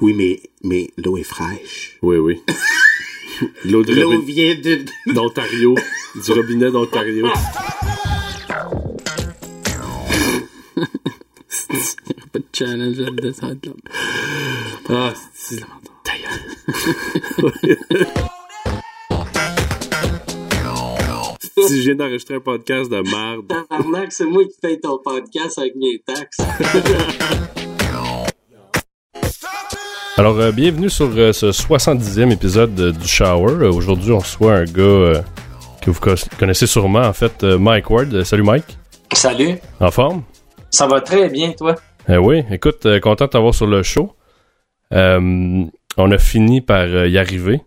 Oui, mais, mais l'eau est fraîche. Oui, oui. L'eau de L'eau vient de... d'Ontario. du robinet d'Ontario. Pas de challenge là-dedans. Ah, c'est... Si je viens d'enregistrer un podcast de merde. Tabarnak, c'est moi qui paye ton podcast avec mes taxes. Alors, euh, bienvenue sur euh, ce 70e épisode de- du Shower. Euh, Aujourd'hui, on reçoit un gars euh, que vous co- connaissez sûrement, en fait, euh, Mike Ward. Euh, salut Mike. Salut. En forme? Ça va très bien, toi? Eh oui, écoute, euh, content de t'avoir sur le show. Euh, on a fini par euh, y arriver.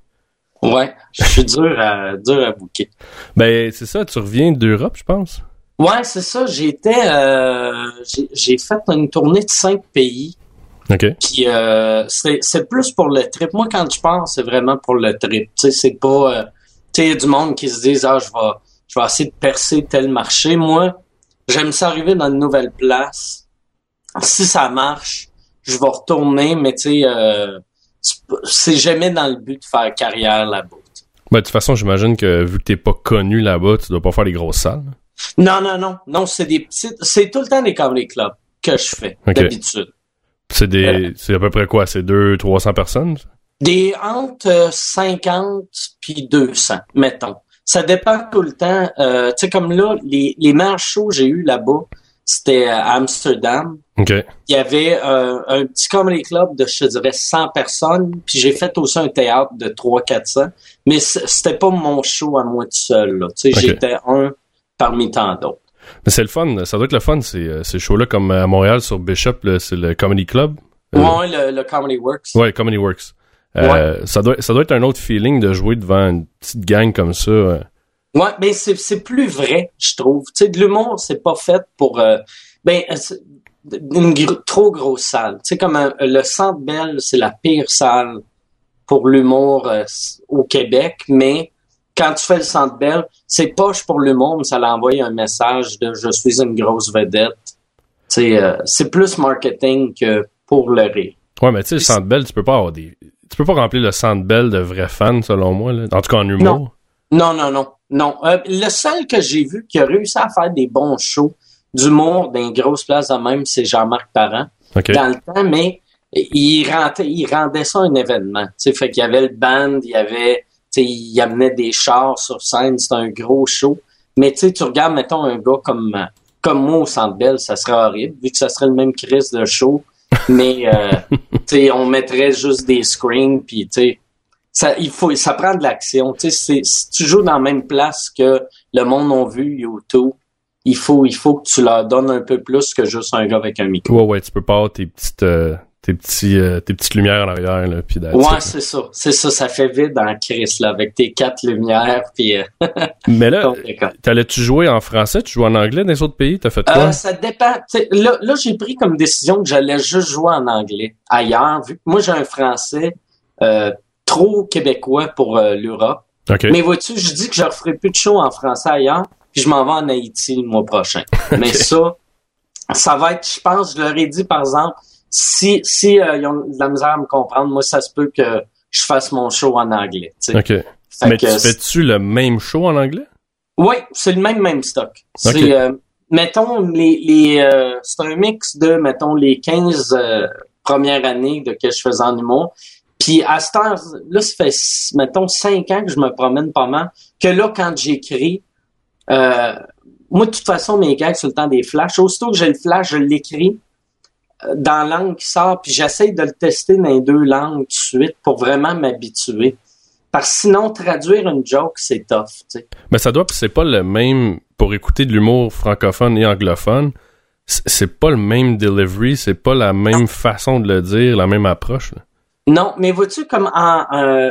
Ouais, je suis dur à, dur à bouquer. Ben, c'est ça, tu reviens d'Europe, je pense. Ouais, c'est ça. J'étais, euh, j'ai- j'ai fait une tournée de cinq pays. OK. Puis euh, c'est c'est plus pour le trip. Moi, quand je pars, c'est vraiment pour le trip. Tu sais, c'est pas. euh, tu sais, il y a du monde qui se disent ah, je vais, je vais essayer de percer tel marché. Moi, j'aime ça arriver dans une nouvelle place. Si ça marche, je vais retourner, mais tu sais, euh, c'est jamais dans le but de faire carrière là-bas. Ben, de toute façon, j'imagine que vu que t'es pas connu là-bas, tu dois pas faire les grosses salles. Non, non, non, non, c'est des petites, c'est tout le temps des comedy clubs que je fais d'habitude. C'est des, c'est à peu près quoi? C'est 200, 300 personnes? Des entre euh, 50 puis 200, mettons. Ça dépend tout le temps. Euh, tu sais, comme là, les, les meilleurs shows que j'ai eu là-bas, c'était à Amsterdam. Il y avait euh, un petit comedy club de, je dirais, 100 personnes. Puis j'ai fait aussi un théâtre de 300-400. Mais c'était pas mon show à moi tout seul. J'étais un parmi tant d'autres. Mais c'est le fun. Ça doit être le fun, ces, euh, ces shows-là, comme à Montréal sur Bishop, c'est le Comedy Club. Euh, Ouais, le, le Comedy Works. Ouais, Comedy Works. Euh, ça, doit, ça doit être un autre feeling de jouer devant une petite gang comme ça. Euh. Ouais, mais c'est c'est plus vrai, je trouve. Tu sais, de l'humour, c'est pas fait pour euh, ben euh, une gro- trop grosse salle. Tu sais, comme un- le Centre Bell, c'est la pire salle pour l'humour euh, au Québec, mais quand tu fais le Centre Bell, c'est poche pour l'humour, mais ça l'envoie un message de je suis une grosse vedette. Tu sais, euh, c'est plus marketing que pour le rire. Ouais, mais tu sais, le Centre Bell, tu peux pas avoir des... Tu peux pas remplir le Centre Bell de vrais fans, selon moi. Là. En tout cas, en humour. Non, non, non, non. Euh, le seul que j'ai vu qui a réussi à faire des bons shows d'humour dans une grosse place de même, c'est Jean-Marc Parent. OK. Dans le temps, mais il rendait, il rendait ça un événement. Tu sais, fait qu'il y avait le band, il y avait, tu sais, il amenait des chars sur scène, c'était un gros show. Mais tu sais, tu regardes, mettons, un gars comme, comme moi au Centre Bell, ça serait horrible, vu que ça serait le même crise de show. Mais, euh, tu sais, on mettrait juste des screens, puis tu sais, ça, il faut, ça prend de l'action. Tu sais, si tu joues dans la même place que le monde a vu YouTube, il faut, il faut que tu leur donnes un peu plus que juste un gars avec un micro. Ouais, ouais, tu peux pas avoir tes petites, euh, tes petits, euh, tes petites lumières en arrière, là, puis Ouais, c'est ça. C'est ça, ça fait vide en crise, là, avec tes quatre lumières, puis euh, Mais là, t'allais-tu jouer en français? Tu joues en anglais dans les autres pays? T'as fait quoi? Euh, ça dépend. Là, là j'ai pris comme décision que j'allais juste jouer en anglais ailleurs, vu que moi, j'ai un français euh, trop québécois pour euh, l'Europe. Mais vois-tu, je dis que je referai plus de shows en français ailleurs, puis je m'en vais en Haïti le mois prochain. Mais ça, ça va être, je pense, je leur ai dit, par exemple, si, si euh, ils ont de la misère à me comprendre, moi, ça se peut que je fasse mon show en anglais. OK. Fait Mais que tu fais-tu le même show en anglais? Oui, c'est le même même stock. C'est euh, mettons les les c'est un mix de mettons les 15 euh, premières années de que je faisais en humour. Puis à cette heure là ça fait mettons 5 ans que je me promène pas mal que là quand j'écris euh, moi de toute façon mes gags c'est le temps des flashs. Aussitôt que j'ai le flash, je l'écris euh, dans la langue qui sort puis j'essaie de le tester dans les deux langues tout de suite pour vraiment m'habituer. Parce que sinon traduire une joke c'est tough, tu sais. Mais ça doit, c'est pas le même pour écouter de l'humour francophone et anglophone. C'est pas le même delivery, c'est pas la même façon de le dire, la même approche. là. Non, mais vois-tu, comme en, euh,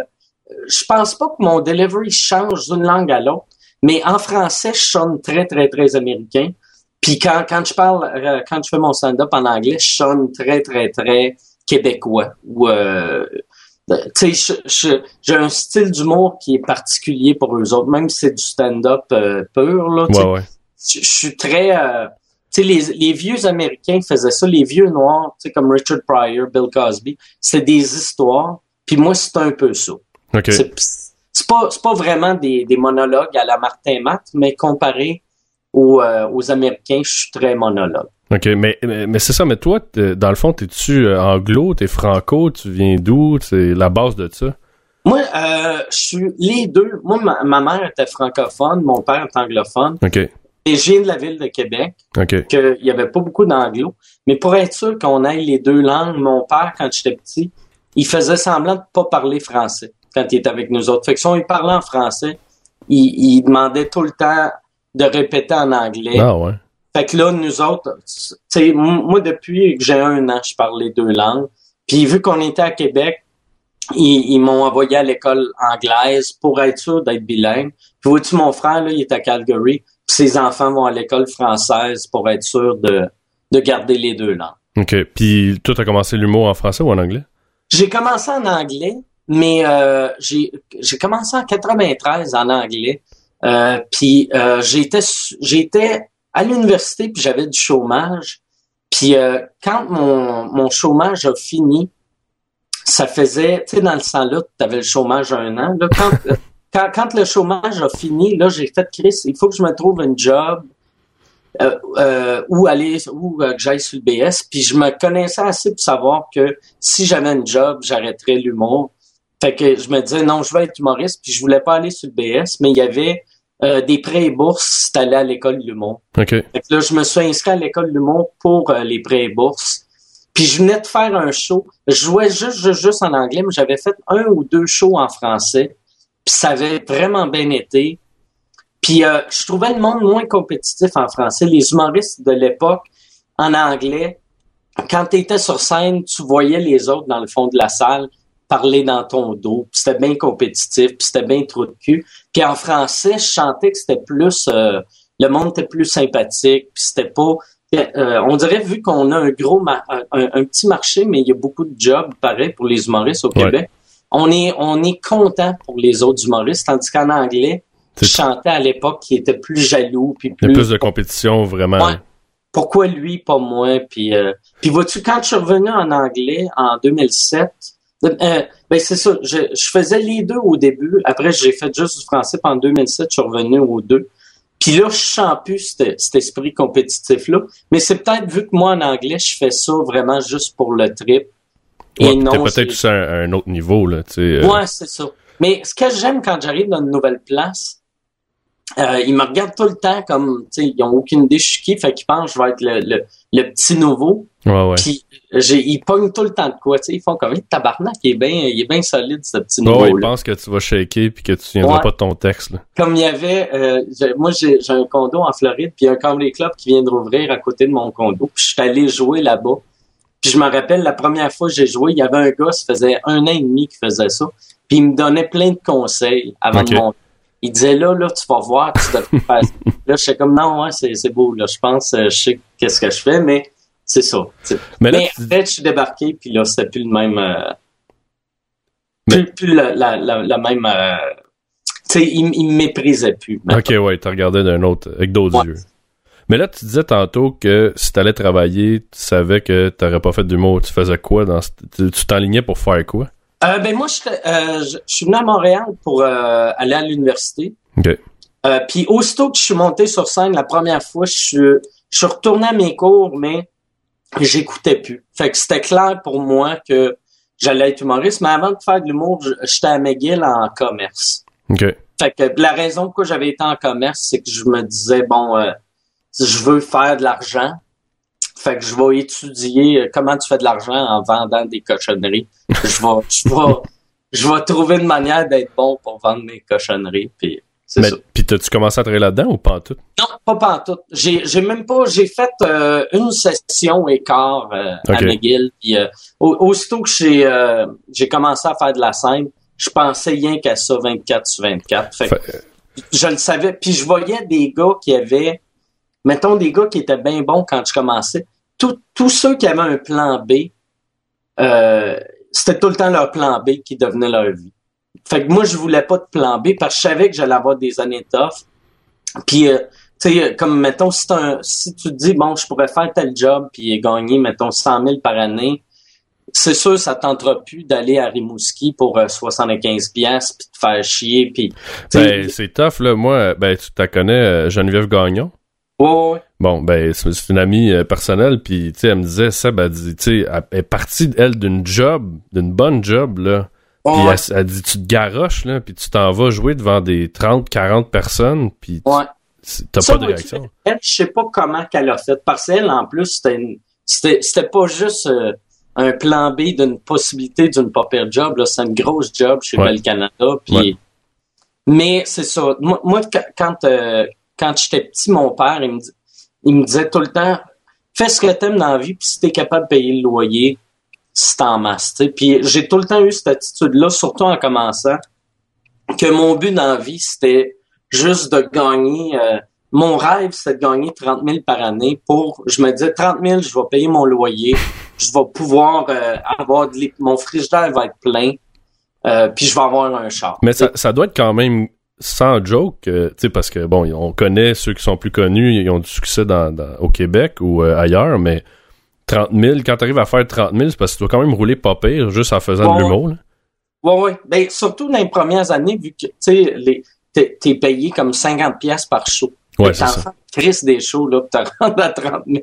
je pense pas que mon delivery change d'une langue à l'autre, mais en français, je sonne très, très, très américain. Puis quand, quand je parle, euh, quand je fais mon stand-up en anglais, je sonne très, très, très québécois. Ou, euh, tu sais, je- je- j'ai un style d'humour qui est particulier pour eux autres, même si c'est du stand-up euh, pur, là. Ouais, ouais. Je je suis très, euh, sais, les, les vieux Américains faisaient ça, les vieux Noirs, comme Richard Pryor, Bill Cosby, c'est des histoires, puis moi, c'est un peu ça. C'est pas, pas vraiment des, des monologues à la Martin Matt, mais comparé aux, euh, aux Américains, je suis très monologue. OK, mais, mais, mais c'est ça, mais toi, dans le fond, t'es-tu euh, anglo, t'es franco, tu viens d'où? C'est la base de ça? Moi, euh, je suis les deux. Moi, ma, ma mère était francophone, mon père est anglophone. OK, Viens de la ville de Québec, OK. qu'il y avait pas beaucoup d'anglo. Mais pour être sûr qu'on ait les deux langues, mon père, quand j'étais petit, il faisait semblant de pas parler français quand il était avec nous autres. Fait que si on lui parlait en français, il, il demandait tout le temps de répéter en anglais. Ah ouais. Fait que là, nous autres, tu sais, m- moi, depuis que j'ai un an, je parle les deux langues. Puis vu qu'on était à Québec, ils, ils m'ont envoyé à l'école anglaise pour être sûr d'être bilingue. Puis vois-tu, mon frère, là, il est à Calgary. Ses enfants vont à l'école française pour être sûr de, de garder les deux langues. OK. Puis toi, t'as commencé l'humour en français ou en anglais? J'ai commencé en anglais, mais euh, j'ai j'ai commencé en 93 en anglais. Euh, puis euh, j'étais j'étais à l'université puis j'avais du chômage. Puis quand mon, mon chômage a fini, ça faisait, tu sais, dans le sang-là, tu avais le chômage un an. Là, quand, quand, quand le chômage a fini, là, j'ai fait Chris, il faut que je me trouve un job euh, euh, où aller, où euh, que j'aille sur le BS. Puis je me connaissais assez pour savoir que si j'avais un job, j'arrêterais l'humour. Fait que je me disais non, je vais être humoriste. Puis je voulais pas aller sur le BS, mais il y avait euh, des prêts et bourses si t'allais à l'école de l'humour. OK. Fait que là, je me suis inscrit à l'école de l'humour pour euh, les prêts et bourses. Puis je venais de faire un show. Je jouais juste, juste, juste en anglais, mais j'avais fait un ou deux shows en français. Puis ça avait vraiment bien été. Puis euh, je trouvais le monde moins compétitif en français. Les humoristes de l'époque, en anglais, quand tu étais sur scène, tu voyais les autres dans le fond de la salle parler dans ton dos. Puis c'était bien compétitif, puis c'était bien trop de cul. Puis en français, je chantais que c'était plus... euh, le monde était plus sympathique, puis c'était pas... euh, on dirait, vu qu'on a un gros... un, un petit marché, mais il y a beaucoup de jobs, pareil, pour les humoristes au Ouais. Québec, on est, on est content pour les autres humoristes, tandis qu'en anglais, je chantais à l'époque qui était plus jaloux, puis Il y plus... a plus de compétition, vraiment. Ouais. Pourquoi lui, pas moi? Puis, euh, puis vois-tu, quand je suis revenu en anglais en 2007, euh, ben c'est ça, je, je faisais les deux au début. Après, j'ai fait juste du français. Puis en 2007, je suis revenu aux deux. Puis là, je sens plus cet, cet esprit compétitif-là. Mais c'est peut-être vu que moi, en anglais, je fais ça vraiment juste pour le trip. Ouais, Et non, t'es peut-être c'est- aussi à un, autre niveau, là, tu sais. euh, Ouais, c'est ça. Mais ce que j'aime quand j'arrive dans une nouvelle place, euh, ils me regardent tout le temps comme, tu sais, ils ont aucune idée je suis qui, fait qu'ils pensent que je vais être le, le, le petit nouveau. Ouais, ouais. Puis ils pognent tout le temps de quoi, tu sais, ils font comme, Hey, tabarnak, il est bien, il est bien solide ce petit Ouais, ouais, nouveau il là. pense que tu vas shaker puis que tu viendras Ouais. pas de ton texte, là. Comme il y avait, euh, moi j'ai, j'ai un condo en Floride, puis il y a un comedy club qui vient de rouvrir à côté de mon condo, puis je suis allé jouer là-bas. Puis je me rappelle la première fois que j'ai joué, il y avait un gars, ça faisait un an et demi qu'il faisait ça, puis il me donnait plein de conseils avant de monter. Il disait là, là, tu vas voir, tu devrais faire ça. Là, je comme non, ouais, c'est, beau, là, je pense, euh, je sais qu'est-ce que je fais, mais c'est ça. Mais là, Mais tu- après, je suis débarqué, puis là, c'était plus le même. euh, Mais- plus, plus la, la, la, la même. euh, tu sais, il, il me méprisait plus. Ok, ouais, t'as regardé d'un autre, avec d'autres Ouais. yeux. Mais là, tu disais tantôt que si t'allais travailler, tu savais que t'aurais pas fait d'humour. Tu faisais quoi dans ce- tu t'enlignais pour faire quoi? Euh, ben moi, je, euh, je, je suis venu à Montréal pour euh, aller à l'université. Puis aussitôt que je suis monté sur scène la première fois, je suis, je suis retourné à mes cours, mais j'écoutais plus. Fait que c'était clair pour moi que j'allais être humoriste. Mais avant de faire de l'humour, j'étais à McGill en commerce. Fait que la raison pourquoi j'avais été en commerce, c'est que je me disais, bon, je veux faire de l'argent. Fait que je vais étudier euh, comment tu fais de l'argent en vendant des cochonneries. je vais, je vais, je vais trouver une manière d'être bon pour vendre mes cochonneries. Puis Mais, pis t'as-tu commencé à travailler là-dedans ou pas en tout? Non, pas pantoute. J'ai, j'ai même pas, j'ai fait euh, une session et quart euh, à. McGill. Puis euh, au- aussitôt que j'ai, euh, j'ai commencé à faire de la scène, je pensais rien qu'à ça 24 sur 24. Fait que Fait- je le savais. Puis je voyais des gars qui avaient, mettons des gars qui étaient bien bons quand je commençais. Tous- ceux qui avaient un plan B, euh, c'était tout le temps leur plan B qui devenait leur vie. Fait que moi, je voulais pas de plan B parce que je savais que j'allais avoir des années tough. Puis, euh, tu sais, comme, mettons, si, tu te dis, bon, je pourrais faire tel job puis gagner, mettons, 100 000 par année, c'est sûr, ça tentera plus d'aller à Rimouski pour 75 pièces puis te faire chier puis. Ben, c'est tough là. Moi, ben tu la connais, euh, Geneviève Gagnon. Ouais. Bon, ben c'est une amie euh, personnelle puis tu sais, elle me disait ça, ben tu sais, elle est partie elle d'une job, d'une bonne job là. Puis elle, dit tu te garoches là, puis tu t'en vas jouer devant des 30, 40 personnes, puis ouais. t'as pas de réaction. Elle, je sais pas comment qu'elle a fait parce qu'elle en plus c'était c'était pas juste euh, un plan B d'une possibilité d'une papier job. Là, c'est une grosse job chez Bell Canada. Puis, mais c'est ça. Moi, quand euh, quand j'étais petit, mon père, il me, il me disait tout le temps, fais ce que t'aimes dans la vie, puis si t'es capable de payer le loyer, c'est en masse. Puis j'ai tout le temps eu cette attitude-là, surtout en commençant, que mon but dans la vie, c'était juste de gagner. Euh, mon rêve, c'est de gagner 30 000 par année pour, je me disais, 30 000, je vais payer mon loyer, je vais pouvoir euh, avoir de mon frigidaire va être plein, euh, puis je vais avoir un char. Mais ça doit être quand même sans joke, euh, tu sais, parce que bon, on connaît ceux qui sont plus connus, ils ont du succès dans, au Québec ou ailleurs, mais 30 000, quand tu arrives à faire 30 000, c'est parce que tu dois quand même rouler pas pire juste en faisant de l'humour. Oui, oui. Ben, surtout dans les premières années, vu que, tu sais, t'es payé comme 50 pièces par show. Ouais, c'est ça. Chris des shows, là, tu rendu à 30 000.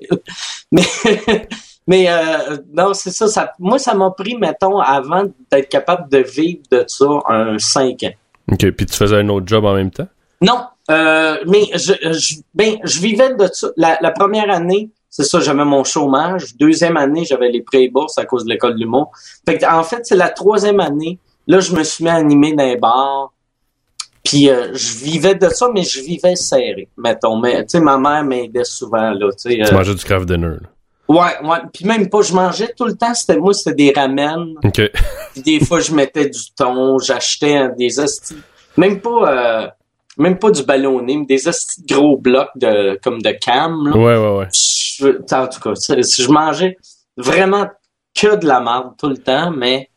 Mais, mais euh, non, c'est ça, ça. Moi, ça m'a pris, mettons, avant d'être capable de vivre de ça, un 5 ans. OK. Puis tu faisais un autre job en même temps? Non. Euh, mais je, je, ben, je vivais de ça. La, la première année, c'est ça, j'avais mon chômage. Deuxième année, j'avais les prêts et bourses à cause de l'école du monde. Fait en fait, c'est la troisième année. Là, je me suis mis à animer dans les bars. Puis euh, je vivais de ça, mais je vivais serré, mettons. Mais tu sais, ma mère m'aidait souvent là. Tu euh, mangeais du craft dinner. Là. Ouais, ouais. Puis même pas, je mangeais tout le temps. C'était moi, c'était des ramen. Ok. Puis des fois, je mettais du thon, j'achetais des hosties. Même pas, euh, même pas du ballonné, mais des hosties de gros blocs de comme de cam. Là. Ouais, ouais, ouais. en tout cas, je mangeais vraiment que de la merde tout le temps, mais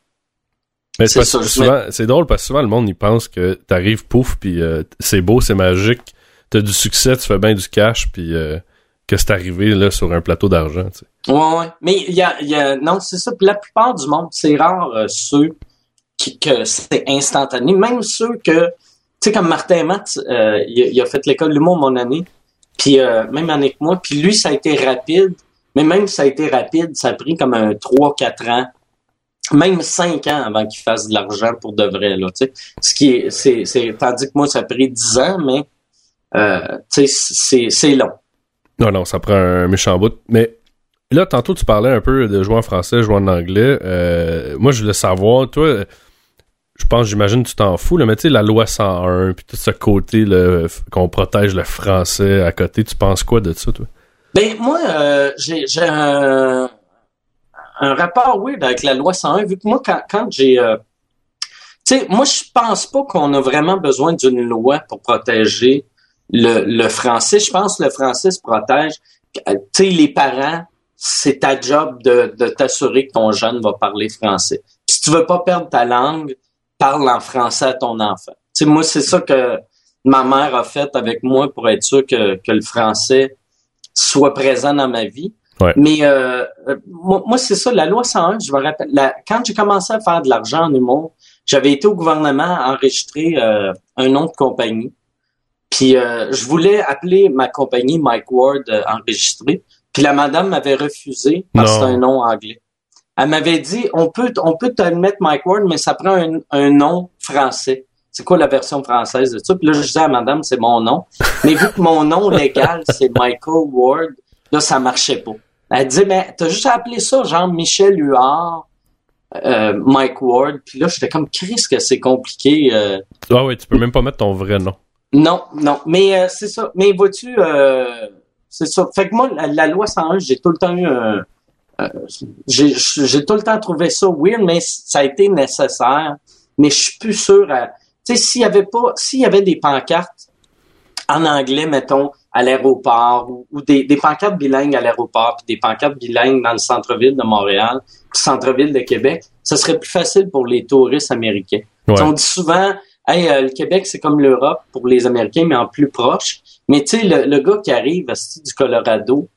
mais c'est drôle parce que souvent le monde il pense que t'arrives pouf puis euh, c'est beau, c'est magique, t'as du succès, tu fais bien du cash puis euh, que c'est arrivé là sur un plateau d'argent. Ouais ouais, mais il y a, non c'est ça. Puis la plupart du monde, c'est rare euh, ceux qui que c'est instantané, même ceux que tu sais comme Martin Matt, il, il, a fait l'école l'humour mon année, puis même année que moi, puis lui ça a été rapide, mais même si ça a été rapide, ça a pris comme un 3-4 ans. Même cinq ans avant qu'il fasse de l'argent pour de vrai là tu sais. Ce qui est c'est c'est tandis que moi ça a pris dix ans mais euh, tu sais c'est c'est long non non ça prend un méchant bout. Mais là tantôt tu parlais un peu de jouer en français jouer en anglais. Euh, moi je voulais savoir toi je pense j'imagine tu t'en fous là mais tu sais la loi 101 puis tout ce côté qu'on protège le français à côté tu penses quoi de ça toi? Ben moi euh, j'ai un un rapport, oui, avec la loi 101, vu que moi, quand, quand j'ai... Euh, tu sais, moi, je pense pas qu'on a vraiment besoin d'une loi pour protéger le, le français. Je pense que le français se protège. Euh, tu sais, les parents, c'est ta job de, de t'assurer que ton jeune va parler français. si tu veux pas perdre ta langue, parle en français à ton enfant. Tu sais, moi, c'est ça que ma mère a fait avec moi pour être sûr que, que le français soit présent dans ma vie. Mais euh, euh, moi, c'est ça, la loi 101, je me rappelle, quand j'ai commencé à faire de l'argent en humour, j'avais été au gouvernement enregistrer euh, un nom de compagnie. Puis je voulais appeler ma compagnie Mike Ward enregistré. Puis la madame m'avait refusé parce que c'est un nom anglais. Elle m'avait dit on peut on peut te mettre Mike Ward, mais ça prend un, un nom français. C'est quoi la version française de ça? Puis là, je disais à madame, c'est mon nom. Mais vu que mon nom légal, c'est Michael Ward, là, ça marchait pas. Elle dit, mais t'as juste appelé ça, genre Michel Huard, euh, Mike Ward. Puis là, j'étais comme, Chris, que c'est compliqué. Euh. Ah ouais, tu peux même pas mettre ton vrai nom. Non, non. Mais euh, c'est ça. Mais vois-tu, euh, c'est ça. Fait que moi, la, loi 101, j'ai tout le temps eu un... j'ai tout le temps trouvé ça weird, mais ça a été nécessaire. Mais je suis plus sûr Tu sais, s'il y avait pas... S'il y avait des pancartes en anglais, mettons, à l'aéroport ou, des, des, pancartes bilingues à l'aéroport puis des pancartes bilingues dans le centre-ville de Montréal puis centre-ville de Québec, ce serait plus facile pour les touristes américains. On dit souvent, hey, euh, le Québec, c'est comme l'Europe pour les Américains, mais en plus proche. Mais tu sais, le, le gars qui arrive du Colorado,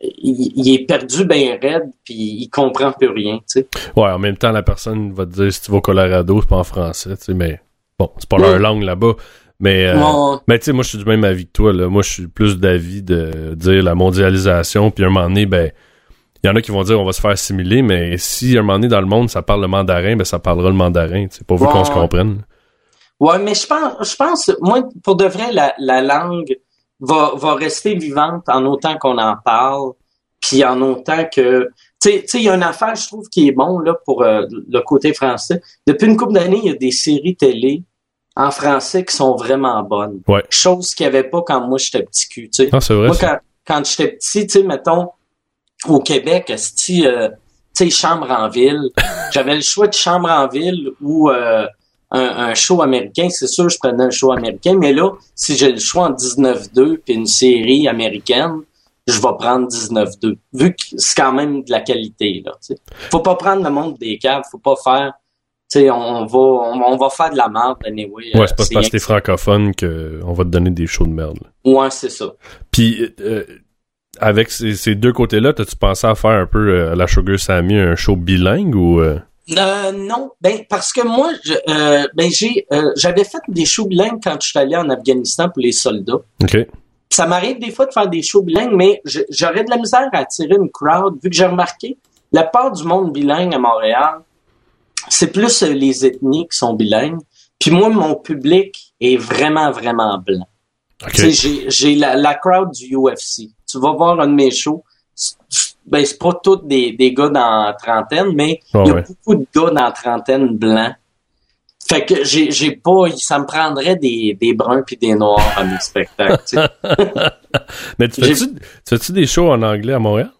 il, il est perdu bien raide, puis il comprend plus rien, tu sais. Ouais, en même temps, la personne va te dire si tu vas au Colorado, c'est pas en français, tu sais, mais bon, c'est pas leur Ouais. langue là-bas. Mais, euh, Ouais. mais tu sais, moi, je suis du même avis que toi, là. Moi, je suis plus d'avis de dire la mondialisation, puis à un moment donné, ben, il y en a qui vont dire on va se faire assimiler, mais si à un moment donné dans le monde ça parle le mandarin, ben ça parlera le mandarin, tu sais, pas vu Ouais, qu'on se comprenne. Ouais, mais je pense, je pense, moi, pour de vrai, la, la langue va, va rester vivante en autant qu'on en parle, puis en autant que, tu sais, tu sais, il y a une affaire, je trouve, qui est bon là pour euh, le côté français. Depuis une couple d'années, il y a des séries télé en français qui sont vraiment bonnes. Ouais. Chose qu'il n'y avait pas quand moi j'étais petit cul, tu sais. Ah, c'est vrai. Moi, quand, quand j'étais petit, tu sais, mettons, au Québec, esti, euh, tu sais, chambre en ville, j'avais le choix de chambre en ville ou euh, un, un show américain. C'est sûr, je prenais un show américain, mais là, si j'ai le choix en 19-2 puis une série américaine, je vais prendre 19-2, vu que c'est quand même de la qualité, là, tu sais. Faut pas prendre le monde des caves, faut pas faire... Tu sais, on va, on, on va faire de la merde, anyway. Ouais, euh, c'est pas parce que t'es francophone qu'on va te donner des shows de merde. là. Ouais, c'est ça. Puis, euh, avec ces, ces deux côtés-là, t'as-tu pensé à faire un peu euh, à la Sugar Sammy un show bilingue ou... euh, Euh, non, ben parce que moi, je, euh, ben j'ai, euh, j'avais fait des shows bilingues quand je suis allé en Afghanistan pour les soldats. OK. Ça m'arrive des fois de faire des shows bilingues, mais j'aurais de la misère à attirer une crowd vu que j'ai remarqué la part du monde bilingue à Montréal, c'est plus euh, les ethnies qui sont bilingues. Puis moi, mon public est vraiment vraiment blanc. OK. Tu sais, j'ai, j'ai la, la crowd du UFC. Tu vas voir un de mes shows. C'est- Ben, c'est pas tous des, des gars dans la trentaine, mais Ah il y a ouais. beaucoup de gars dans la trentaine blancs. Fait que j'ai, j'ai pas, ça me prendrait des, des bruns puis des noirs à mes spectacles. tu sais. Mais tu fais-tu tu fais-tu des shows en anglais à Montréal?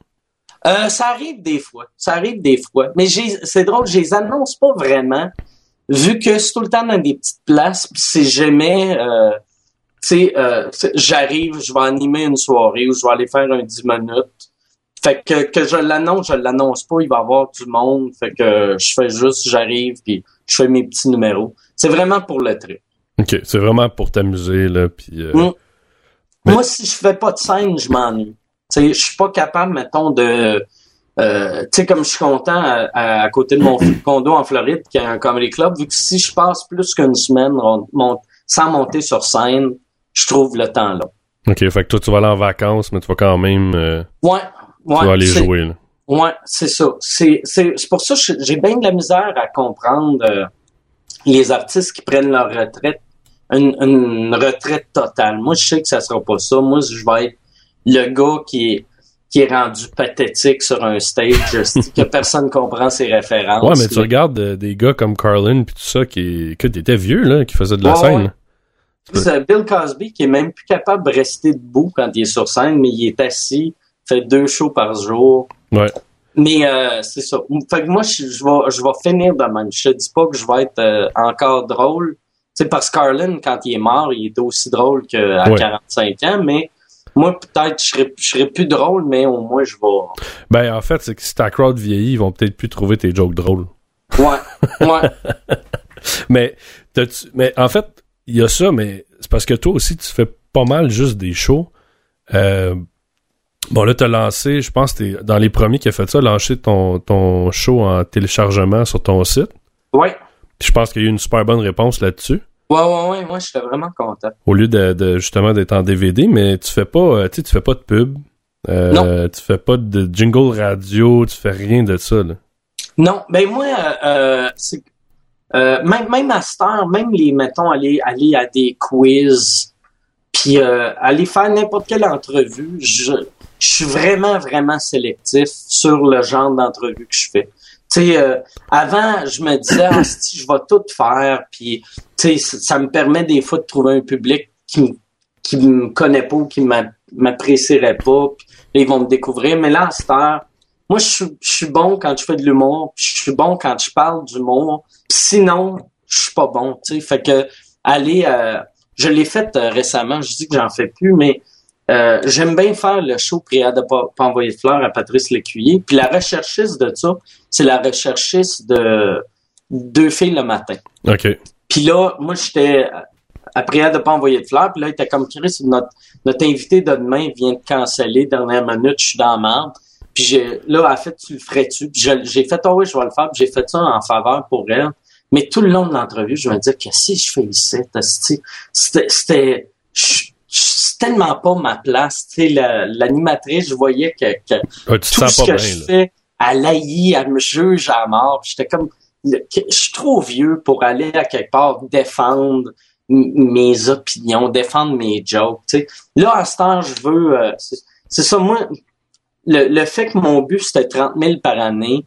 Euh, ça arrive des fois. Ça arrive des fois. Mais j'ai, c'est drôle, je les annonce pas vraiment, vu que c'est tout le temps dans des petites places, puis si jamais, euh, tu sais, euh, c'est- j'arrive, je vais animer une soirée ou je vais aller faire un 10 minutes. Fait que, que je l'annonce, je l'annonce pas, il va y avoir du monde. Fait que je fais juste, j'arrive, puis je fais mes petits numéros. C'est vraiment pour le trip. OK, c'est vraiment pour t'amuser, là, puis... euh, Mm. Mais- Moi, si je fais pas de scène, je m'ennuie. Tu sais, je suis pas capable, mettons, de... Euh, tu sais, comme je suis content à, à- à côté de mon condo en Floride, qu'il y a un comedy club, vu que si je passe plus qu'une semaine on- mon- sans monter sur scène, je trouve le temps là. OK, fait que toi, tu vas aller en vacances, mais tu vas quand même... euh, Ouais, ouais. tu vas aller c'est- jouer, là. Ouais, c'est ça. C'est, c'est, c'est pour ça que j'ai bien de la misère à comprendre euh, les artistes qui prennent leur retraite, une, une retraite totale. Moi, je sais que ça sera pas ça. Moi, je vais être le gars qui est qui est rendu pathétique sur un stage, que personne comprend ses références. Ouais, mais tu regardes euh, des gars comme Carlin puis tout ça qui, qui étaient vieux, là, qui faisaient de la Ouais, scène. ouais. C'est Bill Cosby qui est même plus capable de rester debout quand il est sur scène, mais il est assis, deux shows par jour. Ouais. Mais euh, c'est ça. Fait que moi, je, je vais, je vais finir de même. Je te dis pas que je vais être euh, encore drôle. Tu sais, parce que Carlin, quand il est mort, il était aussi drôle qu'à Ouais. 45 ans, mais moi, peut-être, je serais, je serais plus drôle, mais au moins, je vais... Ben, en fait, c'est que si ta crowd vieillit, ils vont peut-être plus trouver tes jokes drôles. Ouais, ouais. Mais, mais en fait, il y a ça, mais c'est parce que toi aussi, tu fais pas mal juste des shows. Euh, bon, là, t'as lancé, je pense, que t'es dans les premiers qui a fait ça, lancé ton, ton show en téléchargement sur ton site. Puis je pense qu'il y a eu une super bonne réponse là-dessus. Ouais, ouais, ouais. Moi, j'étais vraiment content. Au lieu de, de, justement d'être en DVD, mais tu fais pas, euh, tu sais, tu fais pas de pub. Euh, Non. Tu fais pas de jingle radio, tu fais rien de ça, là. Non, ben moi, euh, euh, c'est euh, même même à heure, même les mettons aller aller à des quiz, puis aller faire n'importe quelle entrevue, je je suis vraiment vraiment sélectif sur le genre d'entrevue que je fais. Tu sais, euh, avant, je me disais, ah, si, je vais tout faire, puis tu sais, ça me permet des fois de trouver un public qui m- qui me connaît pas ou qui m'a- m'apprécierait pas, ils vont me découvrir. Mais là, à cette heure, moi, je suis, bon quand je fais de l'humour, je suis bon quand je parle d'humour. Sinon, je suis pas bon, tu sais. Fait que aller, euh, je l'ai fait euh, récemment. Je dis que j'en fais plus, mais euh, j'aime bien faire le show Prière de pas, pas envoyer de fleurs à Patrice Lécuyer. Puis la recherchiste de ça, c'est la recherchiste de deux filles le matin. OK. Puis là, moi, j'étais après elle de pas envoyer de fleurs. Puis là, il était comme Chris, notre, notre invité de demain vient de canceller. Dernière minute, je suis dans la merde. Puis j'ai, là, a fait, tu le ferais-tu? Puis j'ai fait, oh oui, je vais le faire. Puis j'ai fait ça en faveur pour elle. Mais tout le long de l'entrevue, je me disais, qu'est-ce que je fais ici? C'était, c'était, je- tellement pas ma place. Tu sais, la- l'animatrice, je voyais que, que Ah, tu tout ce que bien, je là. fais, elle haït, elle me juge à mort. J'étais comme, je suis trop vieux pour aller à quelque part défendre mes opinions, défendre mes jokes. tu sais. Là, à ce temps, je veux... euh, c'est c'est ça, moi, le, le fait que mon but, c'était 30 000 par année,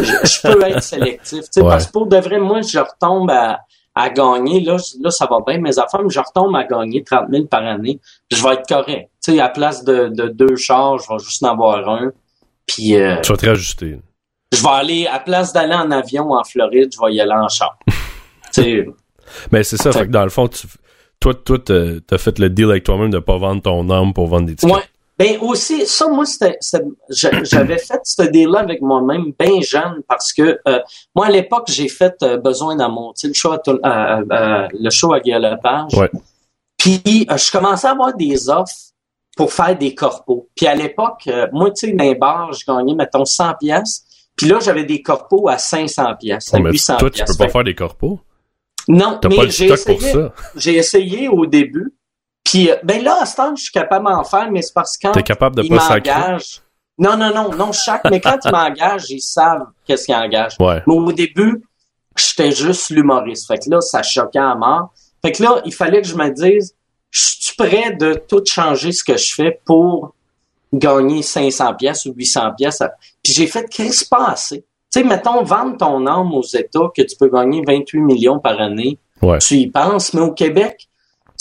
je, je peux être sélectif. tu sais, Ouais. Parce que pour de vrai, moi, je retombe à, à gagner. Là, là, ça va bien, mes affaires, mais je retombe à gagner 30 000 par année. Je vais être correct. Tu sais, à place de, de deux chars, je vais juste en avoir un. Puis euh, Tu vas te rajuster. je vais aller, à place d'aller en avion en Floride, je vais y aller en char. tu sais, Mais c'est ça, Fait- fait que dans le fond, tu, toi, toi, t'as fait le deal avec toi-même de pas vendre ton âme pour vendre des tickets. Ouais. Ben aussi, ça, moi, c'était, c'était- j'a- j'avais fait ce deal-là avec moi-même bien jeune parce que euh, moi, à l'époque, j'ai fait euh, Besoin d'amour, tu sais, le show à, tout- euh, euh, le show à Guy Lepage. Ouais. Puis, euh, je commençais à avoir des offres pour faire des corpos. Puis à l'époque, euh, moi, tu sais, dans les bars, je gagnais, mettons, 100 pièces. Puis là, j'avais des corpos à 500 pièces, à Ouais, mais 800 toi, tu peux pas Fait- faire des corpos? Non, mais j'ai essayé, ça. j'ai essayé au début. Puis, euh, ben là, à ce temps, je suis capable d'en faire, mais c'est parce que quand T'es capable de ils pas sacrer? m'engagent... Non, non, non, non, chaque... mais quand ils m'engagent, ils savent qu'est-ce qu'ils engagent. Ouais. Mais au début, j'étais juste l'humoriste. Fait que là, ça choquait à mort. Fait que là, il fallait que je me dise, je suis prêt de tout changer ce que je fais pour gagner 500 pièces ou 800 pièces. Puis j'ai fait, qu'est-ce pas assez? Tu sais, mettons, vendre ton âme aux États, que tu peux gagner 28 millions par année. Ouais. Tu y penses, mais au Québec,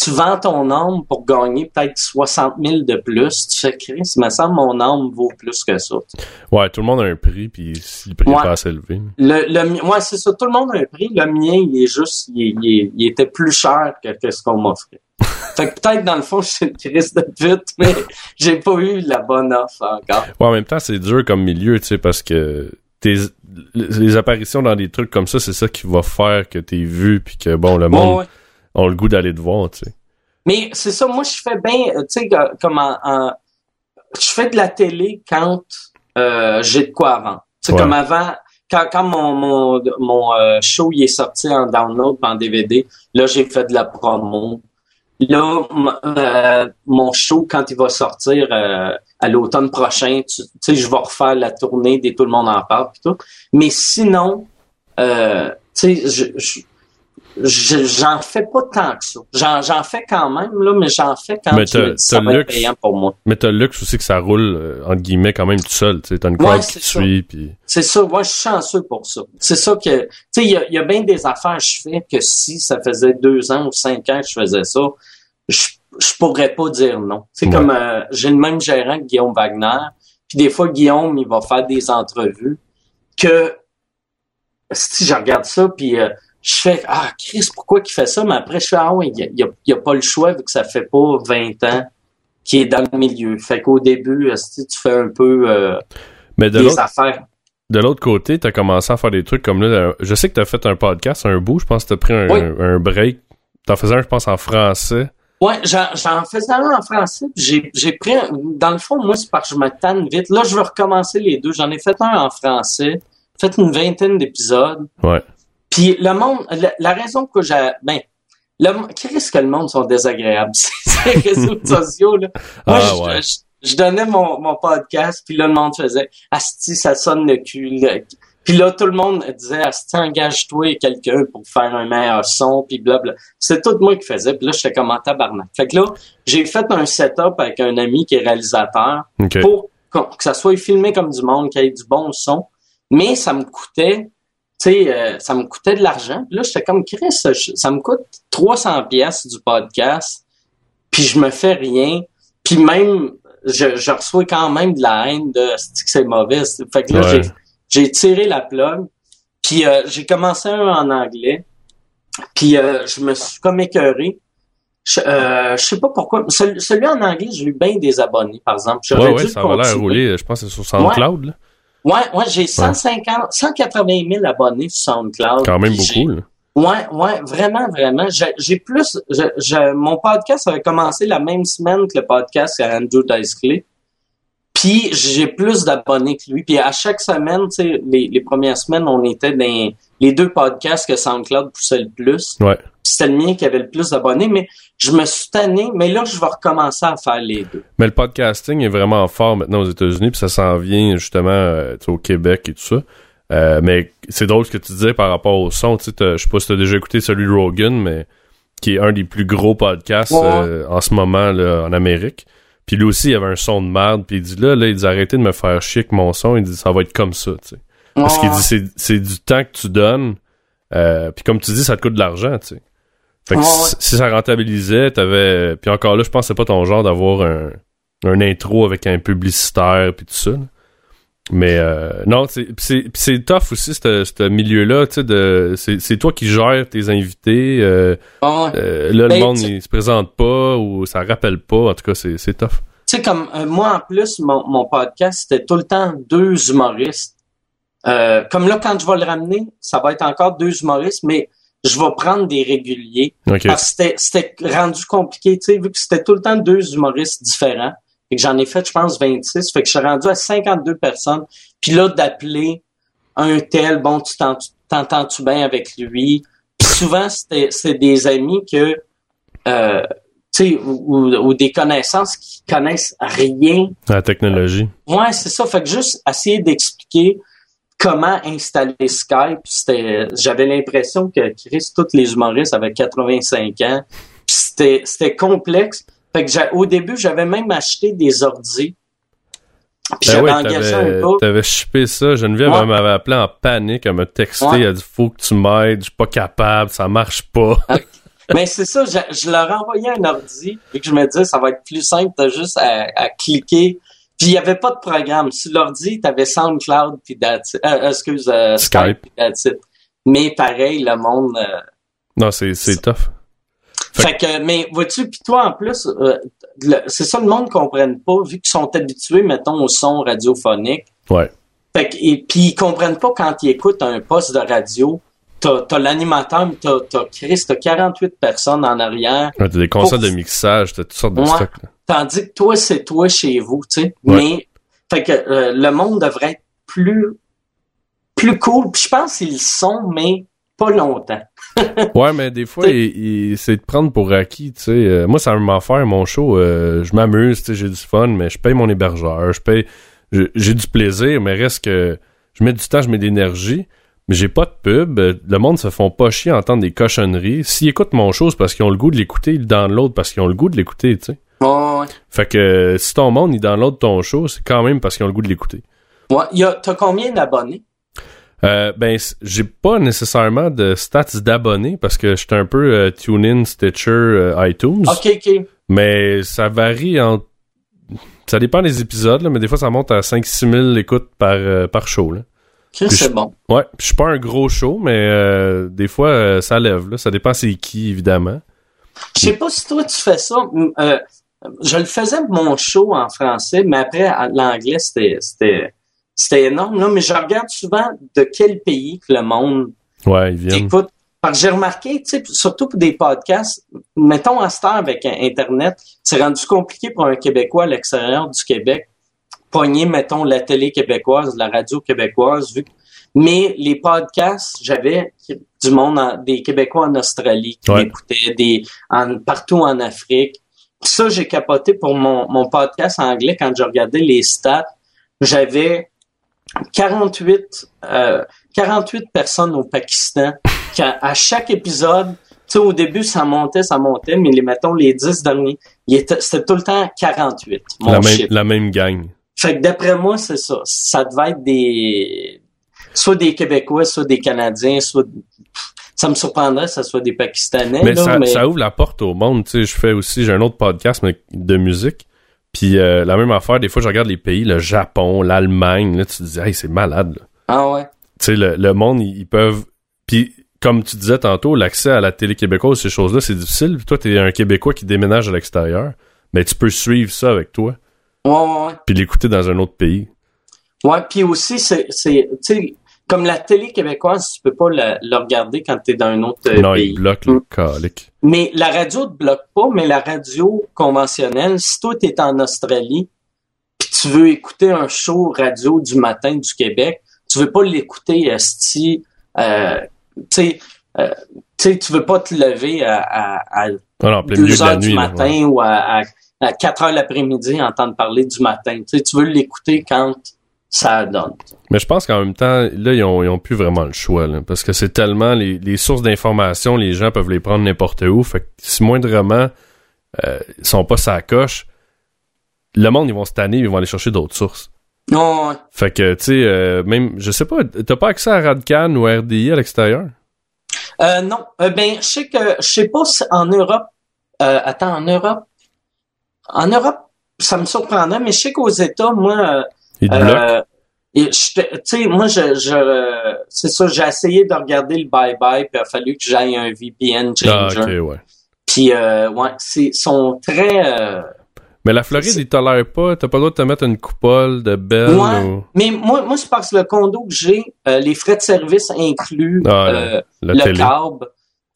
tu vends ton âme pour gagner peut-être 60 000 de plus. Tu fais, Chris, il me semble mon âme vaut plus que ça. Ouais, tout le monde a un prix, puis si le prix Ouais. est pas assez élevé. Le, le, ouais, c'est ça. Tout le monde a un prix. Le mien, il est juste, il, il était plus cher que, que ce qu'on m'offrait. fait que peut-être, dans le fond, je suis une crise de pute, mais j'ai pas eu la bonne offre encore. Ouais, en même temps, c'est dur comme milieu, tu sais, parce que tes, les apparitions dans des trucs comme ça, c'est ça qui va faire que t'es vu, puis que, bon, le monde Ouais, ouais. A le goût d'aller te voir, tu sais. Mais c'est ça, moi, je fais bien, euh, tu sais, comme en, en- je fais de la télé quand euh, j'ai de quoi avant. Tu sais, Ouais. comme avant, quand, quand mon, mon, mon euh, show il est sorti en download, en DVD, là, j'ai fait de la promo. Là, euh, mon show, quand il va sortir à l'automne prochain, tu sais, je vais refaire la tournée des Tout le monde en parle pis tout. Mais sinon, tu sais, je- je- j'en fais pas tant que ça. J'en, j'en fais quand même, là, mais j'en fais quand Mais tu ça va être payant pour moi. Mais t'as le luxe aussi que ça roule, euh, entre guillemets, quand même tout seul, tu sais. T'as une Ouais, crowd qui c'est te ça. suit, puis... C'est ça, moi je suis chanceux pour ça. C'est ça que, tu sais, il y a, y a bien des affaires que je fais que si ça faisait deux ans ou cinq ans que je faisais ça, je, je pourrais pas dire non. C'est Ouais. comme, euh, j'ai le même gérant que Guillaume Wagner, puis des fois Guillaume, il va faire des entrevues que, si je regarde ça, puis euh, je fais, ah Chris, pourquoi qu'il fait ça? Mais après, je fais, ah oui, il y a, y a- pas le choix vu que ça fait pas 20 ans qu'il est dans le milieu. Fait qu'au début, si tu fais un peu euh, Mais de des affaires. de l'autre côté, t'as commencé à faire des trucs comme là. euh, Je sais que t'as fait un podcast, un bout, je pense que t'as pris un, Oui. un, un break. T'en faisais un, je pense, en français. Ouais, j'en, faisais un en français. puis J'ai, j'ai pris, un- dans le fond, moi, c'est parce que je me tanne vite. Là, je veux recommencer les deux. J'en ai fait un en français, fait une vingtaine d'épisodes. Ouais. Puis le monde, la, la raison que j'ai, ben, le, qu'est-ce que le monde sont désagréables? Les réseaux sociaux, là. Moi, Ah, je, ouais. je, je donnais mon, mon podcast, puis là, le monde faisait, Asti, ça sonne le cul. là. Puis là, tout le monde disait, Asti, engage-toi quelqu'un pour faire un meilleur son, puis blabla. C'est tout moi qui faisais, puis là, j'étais comme en tabarnak. Fait que là, j'ai fait un setup avec un ami qui est réalisateur OK. pour que ça soit filmé comme du monde, qu'il y ait du bon son. Mais ça me coûtait, tu sais, euh, ça me coûtait de l'argent. Puis là, j'étais comme, Chris, ça, ça me coûte 300 pièces du podcast, puis je me fais rien. Puis même, je, je reçois quand même de la haine de c'est que c'est mauvais? Fait que là, Ouais. j'ai, tiré la plug. Puis euh, j'ai commencé un en anglais. Puis euh, je me suis comme écœuré. Je, euh, je sais pas pourquoi. Celui, celui en anglais, j'ai eu bien des abonnés, par exemple. Ouais, dû ouais, ça va l'air rouler. Je pense que c'est sur SoundCloud, là. Ouais, ouais, j'ai 150, 180 000 abonnés sur SoundCloud. Quand même beaucoup, là. Ouais, ouais, vraiment, vraiment. J'ai j'ai plus, je, je- mon podcast avait commencé la même semaine que le podcast à Andrew Dice Clay. Puis j'ai plus d'abonnés que lui. Puis à chaque semaine, tu sais, les, les premières semaines, on était dans les deux podcasts que SoundCloud poussait le plus. Ouais. Puis c'était le mien qui avait le plus d'abonnés. Mais je me suis tanné. Mais là, je vais recommencer à faire les deux. Mais le podcasting est vraiment fort maintenant aux États-Unis, puis ça s'en vient justement euh, au Québec et tout ça. Euh, mais c'est drôle ce que tu disais par rapport au son. Tu sais, t'as- je sais pas si tu as déjà écouté celui de Rogan, mais qui est un des plus gros podcasts Ouais. euh, en ce moment là, en Amérique. Puis lui aussi, il avait un son de merde. Puis il dit là, là, il dit arrêtez de me faire chier avec mon son. Il dit ça va être comme ça. Tu sais. Parce qu'il dit c'est, du temps que tu donnes. Euh, puis comme tu dis, ça te coûte de l'argent. Tu sais. Fait que si ça rentabilisait, t'avais. Puis encore là, je pense que c'est pas ton genre d'avoir un, un intro avec un publicitaire puis tout ça. là. Mais euh, non, c'est tough aussi ce ce milieu-là, tu sais de c'est c'est toi qui gères tes invités euh, Ouais. euh, là le Ben, monde il se présente pas ou ça rappelle pas, en tout cas c'est c'est tough. Tu sais, comme euh, moi, en plus, mon, mon podcast, c'était tout le temps deux humoristes. Euh, comme là, quand je vais le ramener, ça va être encore deux humoristes, mais je vais prendre des réguliers. OK. Parce que c'était- c'était rendu compliqué, tu sais, vu que c'était tout le temps deux humoristes différents. Et que j'en ai fait, je pense, 26. Fait que je suis rendu à 52 personnes. Puis là, d'appeler un tel, bon, tu t'en- t'entends-tu bien avec lui? Puis souvent, c'était c'était des amis que, euh, tu sais, ou, ou- ou des connaissances qui connaissent rien. La technologie. Ouais, c'est ça. Fait que juste essayer d'expliquer comment installer Skype, c'était, j'avais l'impression que Chris, tous les humoristes avaient 85 ans. Puis c'était, c'était complexe. Fait que au début, j'avais même acheté des ordis. Puis Ben j'avais ouais, engagé un gars. t'avais shippé ça. Geneviève Ouais. m'avait appelé en panique, elle m'a texté, Ouais. elle a dit faut que tu m'aides, je suis pas capable, ça marche pas. Mais c'est ça, je, je leur envoyais un ordi et que je me disais, ça va être plus simple, t'as juste à, à cliquer. Puis il y avait pas de programme. Sur l'ordi, t'avais SoundCloud puis that's. Euh, excuse, euh, Skype. Skype puis that's it. Mais pareil, le monde... euh, Non, c'est c'est tough. Fait- que, mais vois-tu, puis toi en plus, euh, c'est ça le monde ne comprenne pas, vu qu'ils sont habitués, mettons, au son radiophonique. Ouais. Fait que, et puis ils comprennent pas quand ils écoutent un poste de radio, t'as, t'as l'animateur, mais t'as, t'as Chris, t'as 48 personnes en arrière, Ouais, T'as des consoles Pour- de mixage, t'as toutes sortes de Ouais. stocks. tandis que toi, c'est toi chez vous, tu sais. Ouais. Mais, fait que euh, le monde devrait être plus, plus cool. Puis je pense qu'ils le sont, mais pas longtemps. Ouais, mais des fois, c'est de prendre pour acquis, tu sais. Euh, moi, ça m'en faire mon show. euh, je m'amuse, tu sais, j'ai du fun, mais je paye mon hébergeur, je paye, j'ai du plaisir, mais reste que je mets du temps, je mets de l'énergie, mais j'ai pas de pub. Euh, Le monde se font pas chier à entendre des cochonneries. S'ils écoutent mon show, c'est parce qu'ils ont le goût de l'écouter, ils download parce qu'ils ont le goût de l'écouter, tu sais. Ouais, Fait que si ton monde, il download ton show, c'est quand même parce qu'ils ont le goût de l'écouter. ouais. T'as combien d'abonnés? Euh, ben, j'ai pas nécessairement de stats d'abonnés parce que j'étais un peu euh, TuneIn, Stitcher, euh, iTunes. OK, OK. Mais ça varie en. Ça dépend des épisodes, là, mais des fois ça monte à 5-6 000 écoutes par, euh, par show. Puis c'est bon. Ouais, je suis pas un gros show, mais euh, des fois ça lève. Là. Ça dépend c'est qui, évidemment. Je sais pas si toi tu fais ça. je le faisais mon show en français, mais après l'anglais c'était c'était énorme là. Mais je regarde souvent de quel pays que le monde Ouais, écoute. Parce que j'ai remarqué, tu sais, surtout pour des podcasts, mettons à cette heure avec Internet, c'est rendu compliqué pour un Québécois à l'extérieur du Québec, pogner, mettons, la télé québécoise, la radio québécoise, vu que- mais les podcasts, j'avais du monde, en- des Québécois en Australie qui Ouais. m'écoutaient, des, en, partout en Afrique. Ça, j'ai capoté pour mon, mon podcast anglais quand je regardais les stats. J'avais 48, euh, 48 personnes au Pakistan. Qu'à- à chaque épisode, tu sais, au début, ça montait, ça montait, mais les, mettons, les 10 derniers, c'était tout le temps 48, mon La même, la même gang. Fait que d'après moi, c'est ça. Ça devait être des, soit des Québécois, soit des Canadiens, soit, ça me surprendrait que ce soit des Pakistanais, Mais, là, ça, mais- ça ouvre la porte au monde. Tu sais, je fais aussi, j'ai un autre podcast mais de musique. Puis euh, la même affaire, des fois, je regarde les pays, le Japon, l'Allemagne. Là, tu te dis, hey, c'est malade. là. ah ouais. tu sais, le, le monde, ils, ils peuvent. Puis, comme tu disais tantôt, l'accès à la télé québécoise, ces choses-là, c'est difficile. Puis toi, t'es un Québécois qui déménage à l'extérieur. Mais tu peux suivre ça avec toi, Ouais, ouais, ouais. puis l'écouter dans un autre pays. Ouais, puis aussi, c'est, c'est, tu sais, comme la télé québécoise, tu peux pas le, le regarder quand tu es dans un autre euh, Non, pays. il bloque le. Mais la radio te bloque pas, mais la radio conventionnelle, si toi tu es en Australie, puis tu veux écouter un show radio du matin du Québec, tu veux pas l'écouter esti euh, tu sais euh, tu sais, tu veux pas te lever à, à, à Non, non, en plein milieu 2 de la heures du nuit. matin ouais. ou à, à, à 4 heures l'après-midi entendre parler du matin. Tu sais, tu veux l'écouter quand ça donne. Mais je pense qu'en même temps, là, ils ont, ils ont plus vraiment le choix, là, parce que c'est tellement les, les sources d'information, les gens peuvent les prendre n'importe où. Fait que si moindrement euh, ils sont pas sa coche, le monde ils vont se tanner, ils vont aller chercher d'autres sources. Non. Fait que tu sais, euh, même je sais pas, t'as pas accès à Radcan ou RDI à l'extérieur? Euh, non, Euh, ben je sais que je sais pas si en Europe. euh, attends, en Europe, en Europe, ça me surprendrait, mais je sais qu'aux États, moi, euh, te et tu sais, moi, je, je c'est ça, j'ai essayé de regarder le bye bye, puis il a fallu que j'aille un VPN Ah, changer. ouais. Puis euh, ouais, c'est sont très. euh, Mais la Floride, ils tolèrent pas. T'as pas le droit de te mettre une coupole de belle Ouais. ou Mais moi, moi, c'est parce que le condo que j'ai, euh, les frais de service incluent Ah, euh, le télé. câble.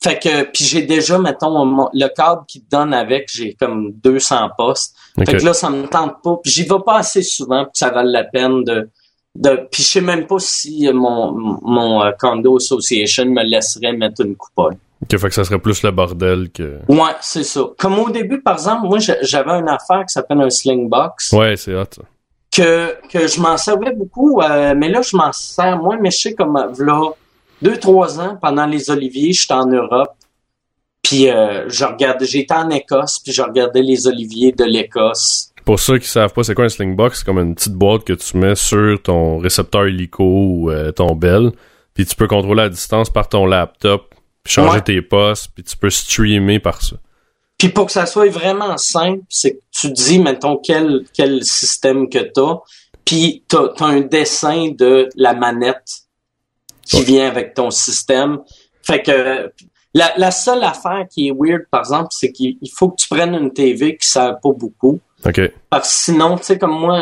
Fait que, puis j'ai déjà, mettons, le câble qui te donne avec, j'ai comme 200 postes. Fait que là, ça me tente pas. Puis j'y vais pas assez souvent que ça vaille la peine de... de puis je sais même pas si mon, mon euh, condo association me laisserait mettre une coupole. Ok, fait que ça serait plus le bordel que. Ouais, c'est ça. Comme au début, par exemple, moi, j'a- j'avais une affaire qui s'appelle un Slingbox. Ouais, c'est hot. ça. que, que je m'en servais beaucoup, euh, mais là, je m'en sers moins, mais je sais comme, euh, là, deux, trois ans, pendant les oliviers, j'étais en Europe, puis euh, je regardais, j'étais en Écosse, puis je regardais les oliviers de l'Écosse. Pour ceux qui savent pas c'est quoi un slingbox, c'est comme une petite boîte que tu mets sur ton récepteur hélico ou euh, ton bell, puis tu peux contrôler à distance par ton laptop, puis changer Ouais. tes postes, puis tu peux streamer par ça. Puis pour que ça soit vraiment simple, c'est que tu dis, mettons, quel, quel système que t'as, puis t'as as un dessin de la manette qui Ouais. vient avec ton système. Fait que la, la seule affaire qui est weird, par exemple, c'est qu'il il faut que tu prennes une TV qui sert pas beaucoup. Ok. Parce que sinon, tu sais, comme moi,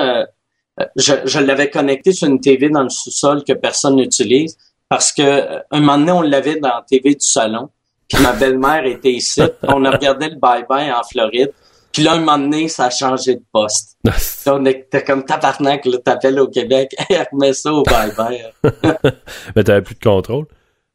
euh, je, je l'avais connecté sur une TV dans le sous-sol que personne n'utilise parce que euh, un moment donné, on l'avait dans la TV du salon. Puis ma belle-mère était ici. on a regardé le bye-bye en Floride. Puis là, un moment donné, ça a changé de poste. On était comme tabarnak, là, t'appelles au Québec. Hey, remets ça au bye-bye. mais t'avais plus de contrôle.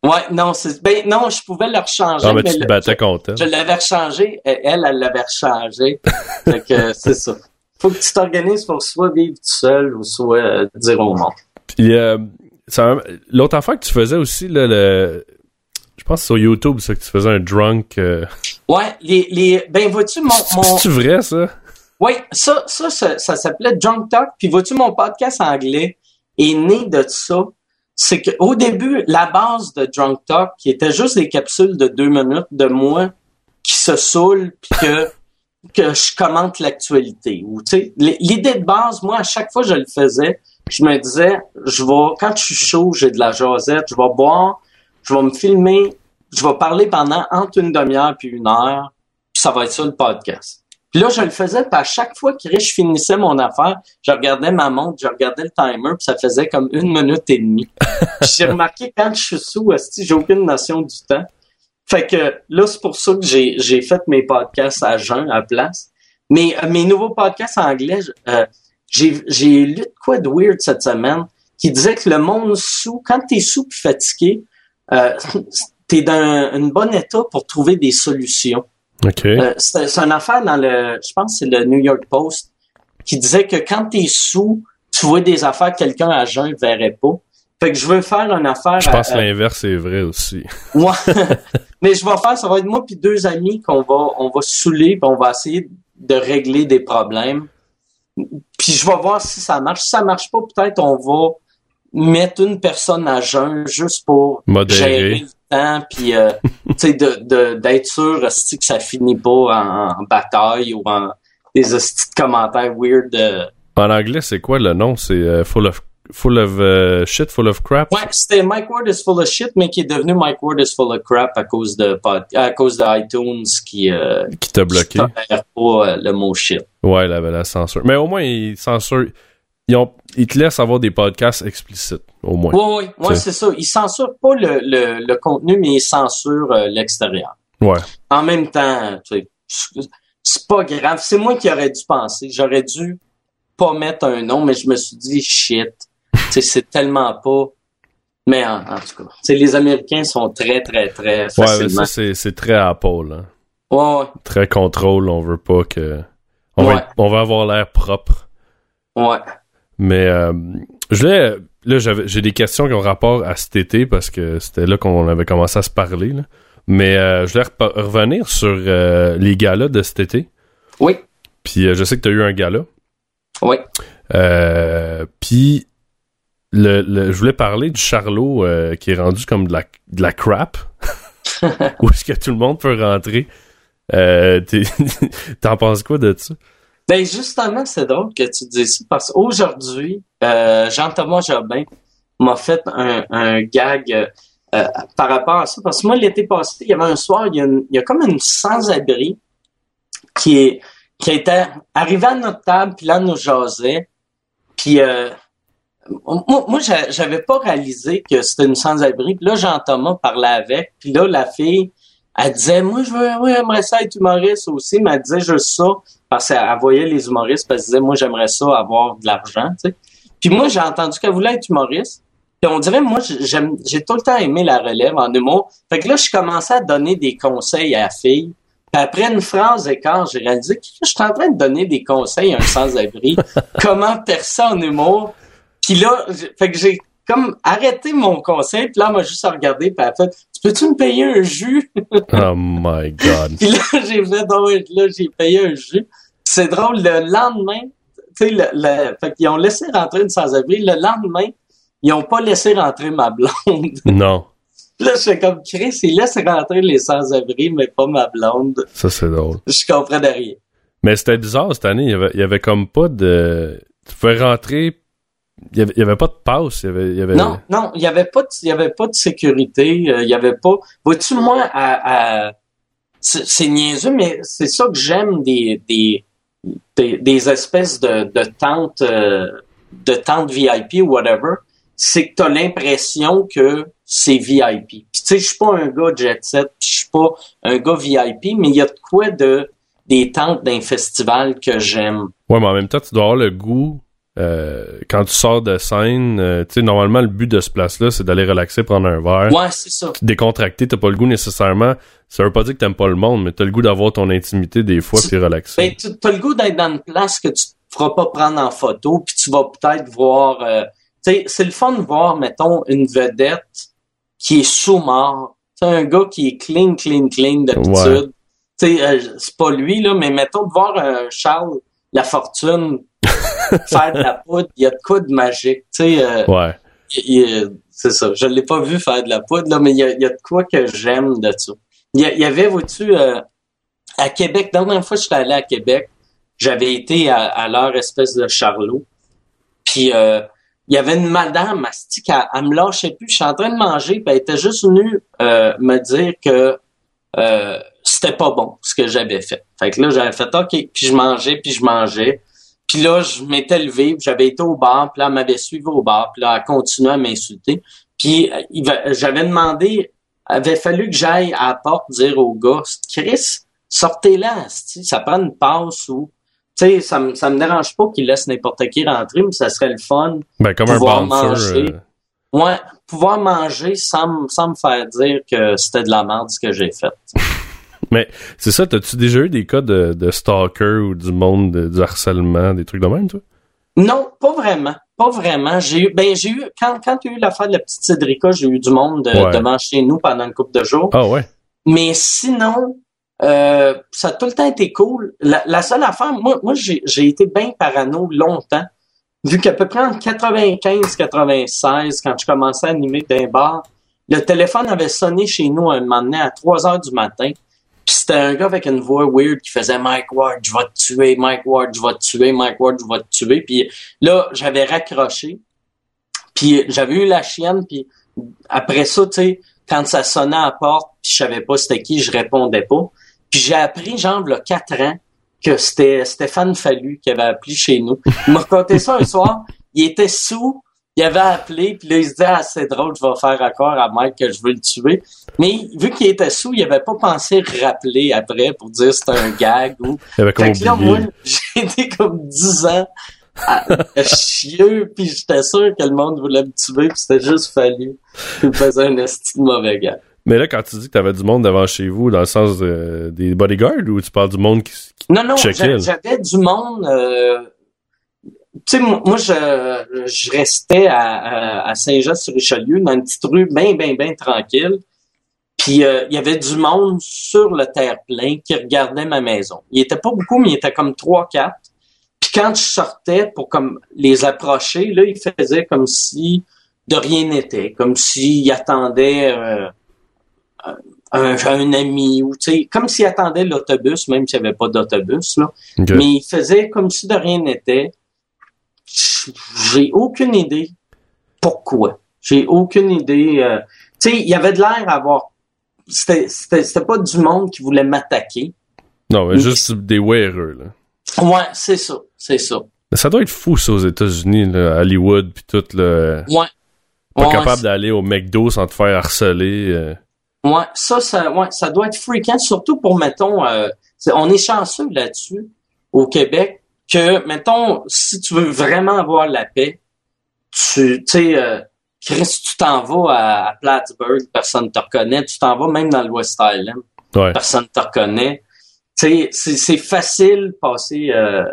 Ouais, non, c'est, ben, non, je pouvais le rechanger. Ah, mais tu te battais contre je l'avais rechangé, et elle, elle l'avait rechangé. fait que euh, c'est ça. Faut que tu t'organises pour soit vivre tout seul ou soit euh, dire au monde. Puis euh, l'autre affaire que tu faisais aussi, là, le. Je pense que c'est sur YouTube, ça, que tu faisais un drunk. euh, Ouais, les, les, ben, vois-tu, mon, mon, C'est-tu vrai, ça? ouais, ça, ça, ça, ça s'appelait Drunk Talk. Puis vois-tu, mon podcast anglais est né de ça? C'est que au début, la base de Drunk Talk, qui était juste des capsules de deux minutes de moi qui se saoule puis que que je commente l'actualité. Ou l'idée de base, moi, à chaque fois que je le faisais, je me disais, je vais, quand je suis chaud, j'ai de la jasette, je vais boire, je vais me filmer, je vais parler pendant entre une demi-heure puis une heure, puis ça va être ça le podcast. Puis là, je le faisais, puis à chaque fois que je finissais mon affaire, je regardais ma montre, je regardais le timer, puis ça faisait comme une minute et demie. J'ai remarqué quand je suis sous, j'ai aucune notion du temps. Fait que là, c'est pour ça que j'ai, j'ai fait mes podcasts à jeun, à place. Mais euh, mes nouveaux podcasts en anglais, euh, j'ai, j'ai lu de quoi de weird cette semaine qui disait que le monde sous, quand t'es sous pis fatigué, euh, t'es dans un, un bon état pour trouver des solutions. Ok. Euh, c'est, c'est une affaire dans le, je pense que c'est le New York Post, qui disait que quand t'es sous, tu vois des affaires que quelqu'un à jeun verrait pas. Fait que je veux faire une affaire. Je pense à- que l'inverse est vrai aussi. Ouais. Mais je vais faire, ça va être moi puis deux amis qu'on va, on va saouler puis on va essayer de régler des problèmes. Puis je vais voir si ça marche. Si ça marche pas, peut-être on va mettre une personne à jeun juste pour Modérer. gérer temps puis euh, tu sais de de- d'être sûr esti, que ça finit pas en, en bataille ou en des de commentaires weird. euh. En anglais, c'est quoi le nom? C'est euh, full of full of euh, shit, full of crap? Ouais, c'était Mike Ward is full of shit, mais qui est devenu Mike Ward is full of crap à cause de à cause de iTunes qui Qui t'a bloqué? qui pas le mot shit. Ouais, la, la censure. Mais au moins, il censure. Ils, ont, ils te laissent avoir des podcasts explicites, au moins. Oui, oui, ouais, c'est ça. Ils censurent pas le, le, le contenu, mais ils censurent euh, l'extérieur. Ouais. En même temps, tu sais, c'est- pas grave. C'est moi qui aurais dû penser. J'aurais dû pas mettre un nom, mais je me suis dit shit. C'est tellement pas. Mais en, en tout cas, les Américains sont très, très, très Ouais, mais facilement. ça, c'est, très Apple, hein. Ouais, Très contrôle, on veut pas que... On, va, Ouais. être- on va avoir l'air propre. ouais, ouais. Mais euh, je voulais... Là, j'avais, j'ai des questions qui ont rapport à cet été, parce que c'était là qu'on avait commencé à se parler, là. Mais euh, je voulais revenir sur euh, les galas de cet été. Oui, Puis je sais que tu as eu un gala. oui. Puis le, le- je voulais parler du Charlot qui est rendu comme de la, de la crap. Où est-ce que tout le monde peut rentrer? T'en penses quoi de ça? Ben justement, c'est drôle que tu dises ça parce qu'aujourd'hui, euh, Jean-Thomas Jobin m'a fait un, un gag euh, euh, par rapport à ça. Parce que moi, l'été passé, il y avait un soir, il y a, une- il y a comme une sans-abri qui est qui était arrivé à notre table, puis là, nous jasait. Puis euh, moi, moi j'a- j'avais pas réalisé que c'était une sans-abri. Puis là, Jean-Thomas parlait avec. Puis là, la fille, elle disait, moi, je veux, oui, j'aimerais ça être humoriste aussi, mais elle disait juste ça parce qu'elle elle voyait les humoristes, puis elle se disait, moi, j'aimerais ça avoir de l'argent, tu sais. Puis moi, j'ai entendu qu'elle voulait être humoriste. Puis on dirait, moi, j'aime, j'ai tout le temps aimé la relève en humour. Fait que là, je commençais à donner des conseils à la fille. Puis après une phrase écart, j'ai réalisé que je suis en train de donner des conseils à un sans-abri. comment percer en humour? Puis là, fait que j'ai comme arrêté mon conseil. Puis là, m'a juste regardé. Puis elle a fait, tu peux-tu me payer un jus? Oh my god. Puis là, j'ai fait, ouais, là, j'ai payé un jus. C'est drôle, le lendemain, tu sais, le, le- fait qu'ils ont laissé rentrer une sans-abri. Le lendemain, ils ont pas laissé rentrer ma blonde. Non, là, je suis comme, Chris, ils laissent rentrer les sans-abri, mais pas ma blonde. ça c'est drôle. Je comprenais rien. Mais c'était bizarre cette année. Il y avait, il y avait comme pas de. Tu pouvais rentrer. Il y avait, il y avait pas de passe. Il y avait. Il y avait... Non, non, il y avait pas de, il y avait pas de sécurité, euh, il y avait pas. Vois-tu moi à, à- c'est niaiseux, mais c'est ça que j'aime des des, des des espèces de de tentes euh, de tentes VIP ou whatever, c'est que t'as l'impression que c'est VIP. Puis tu sais, je suis pas un gars jet set, puis je suis pas un gars VIP, mais il y a de quoi de des tentes d'un festival que j'aime. Ouais, mais en même temps, tu dois avoir le goût. Euh, quand tu sors de scène, euh, tu sais, normalement, le but de ce place-là, c'est d'aller relaxer, prendre un verre. Ouais, c'est ça. te décontracter, t'as pas le goût nécessairement. Ça veut pas dire que t'aimes pas le monde, mais t'as le goût d'avoir ton intimité des fois, puis relaxer. Ben, tu as le goût d'être dans une place que tu te feras pas prendre en photo, puis tu vas peut-être voir. euh, tu sais, c'est le fun de voir, mettons, une vedette qui est sous-mort. Sais, un gars qui est clean, clean, clean d'habitude. Tu sais, euh, c'est pas lui, là, mais mettons de voir un Charles La Fortune faire de la poudre, il y a de quoi de magique. Tu sais, euh, Ouais. c'est ça. Je l'ai pas vu faire de la poudre, là, mais il y a, y a de quoi que j'aime de ça. Il y, avait, vois-tu, euh, à Québec, la dernière fois que j'étais allé à Québec, j'avais été à, à leur espèce de Charlot. Puis euh, il y avait une madame, asti, qui elle, elle me lâchait plus. Je suis en train de manger, puis elle était juste venue euh, me dire que euh, c'était pas bon ce que j'avais fait. Fait que là, j'avais fait OK, puis je mangeais, puis je mangeais. Puis là, je m'étais levé, j'avais été au bar, puis là, elle m'avait suivi au bar, puis là, elle continuait à m'insulter. Puis euh, j'avais demandé, avait fallu que j'aille à la porte dire au gars, Chris, sortez-la, asti, ça prend une passe ou... Tu sais, ça me, ça me dérange pas qu'il laisse n'importe qui rentrer, mais ça serait le fun. Ben, comme un Pouvoir bouncer. manger. euh, Ouais, pouvoir manger sans, sans me faire dire que c'était de la merde ce que j'ai fait. C'est ça, t'as-tu déjà eu des cas de, de stalker ou du monde, de- du harcèlement, des trucs de même, toi? Non, pas vraiment. Pas vraiment. J'ai eu, ben, j'ai eu, quand, quand tu as eu l'affaire de la petite Cédrica, j'ai eu du monde de- Ouais. devant chez nous pendant une couple de jours. Ah ouais. Mais sinon, euh, ça a tout le temps été cool. La, la seule affaire, moi, moi j'ai, j'ai été bien parano longtemps. Vu qu'à peu près en 95-96, quand je commençais à animer d'un bar, le téléphone avait sonné chez nous un moment donné à 3 heures du matin. Puis c'était un gars avec une voix weird qui faisait Mike Ward, je vais te tuer, Mike Ward, je vais te tuer, Mike Ward, je vais te tuer. Puis là, j'avais raccroché. Puis j'avais eu la chienne, puis après ça, tu sais, quand ça sonnait à la porte, puis je savais pas c'était qui, je répondais pas. Puis j'ai appris, genre, a quatre ans, que c'était Stéphane Fallu qui avait appelé chez nous. Il m'a raconté ça un soir. il était sous, il avait appelé, puis là, il se disait, ah, c'est drôle, je vais faire accord à Mike que je veux le tuer. Mais vu qu'il était sous, il avait pas pensé rappeler après pour dire c'était un gag ou. Il avait Fait que là, moi, j'ai été comme 10 ans à, à chieux, puis j'étais sûr que le monde voulait me tuer, puis c'était juste fallu me faisait un esti de mauvais gars. Mais là, quand tu dis que t'avais du monde devant chez vous, dans le sens de- des bodyguards, ou tu parles du monde qui... qui- Non, non, j'avais du monde. euh, tu sais, moi, je, je restais à, à, à Saint-Jean-sur-Richelieu, dans une petite rue bien, bien, bien tranquille. Puis euh, il y avait du monde sur le terre-plein qui regardait ma maison. Il était pas beaucoup, mais il était comme trois, quatre. Puis quand je sortais pour comme les approcher, là, il faisait comme si de rien n'était, comme s'il attendait euh, un, un ami ou tu sais, comme s'il attendait l'autobus, même s'il n'y avait pas d'autobus là. Mais il faisait comme si de rien n'était. J'ai aucune idée pourquoi. J'ai aucune idée. euh, tu sais, il y avait de l'air à avoir. C'était, c'était, c'était pas du monde qui voulait m'attaquer. Non, mais juste des wearers, là. Ouais, c'est ça, c'est ça. Mais ça doit être fou, ça, aux États-Unis, là, Hollywood, puis tout, là. Ouais. Pas Ouais, capable c'est- d'aller au McDo sans te faire harceler. euh. Ouais, ça, ça, ouais, ça doit être fréquent, surtout pour, mettons, euh, on est chanceux là-dessus, au Québec, que, mettons, si tu veux vraiment avoir la paix, tu, sais, euh, Chris, tu t'en vas à, à Plattsburgh, personne te reconnaît, tu t'en vas même dans le West Island, Ouais. personne te reconnaît. Tu sais, c'est, c'est facile de passer euh,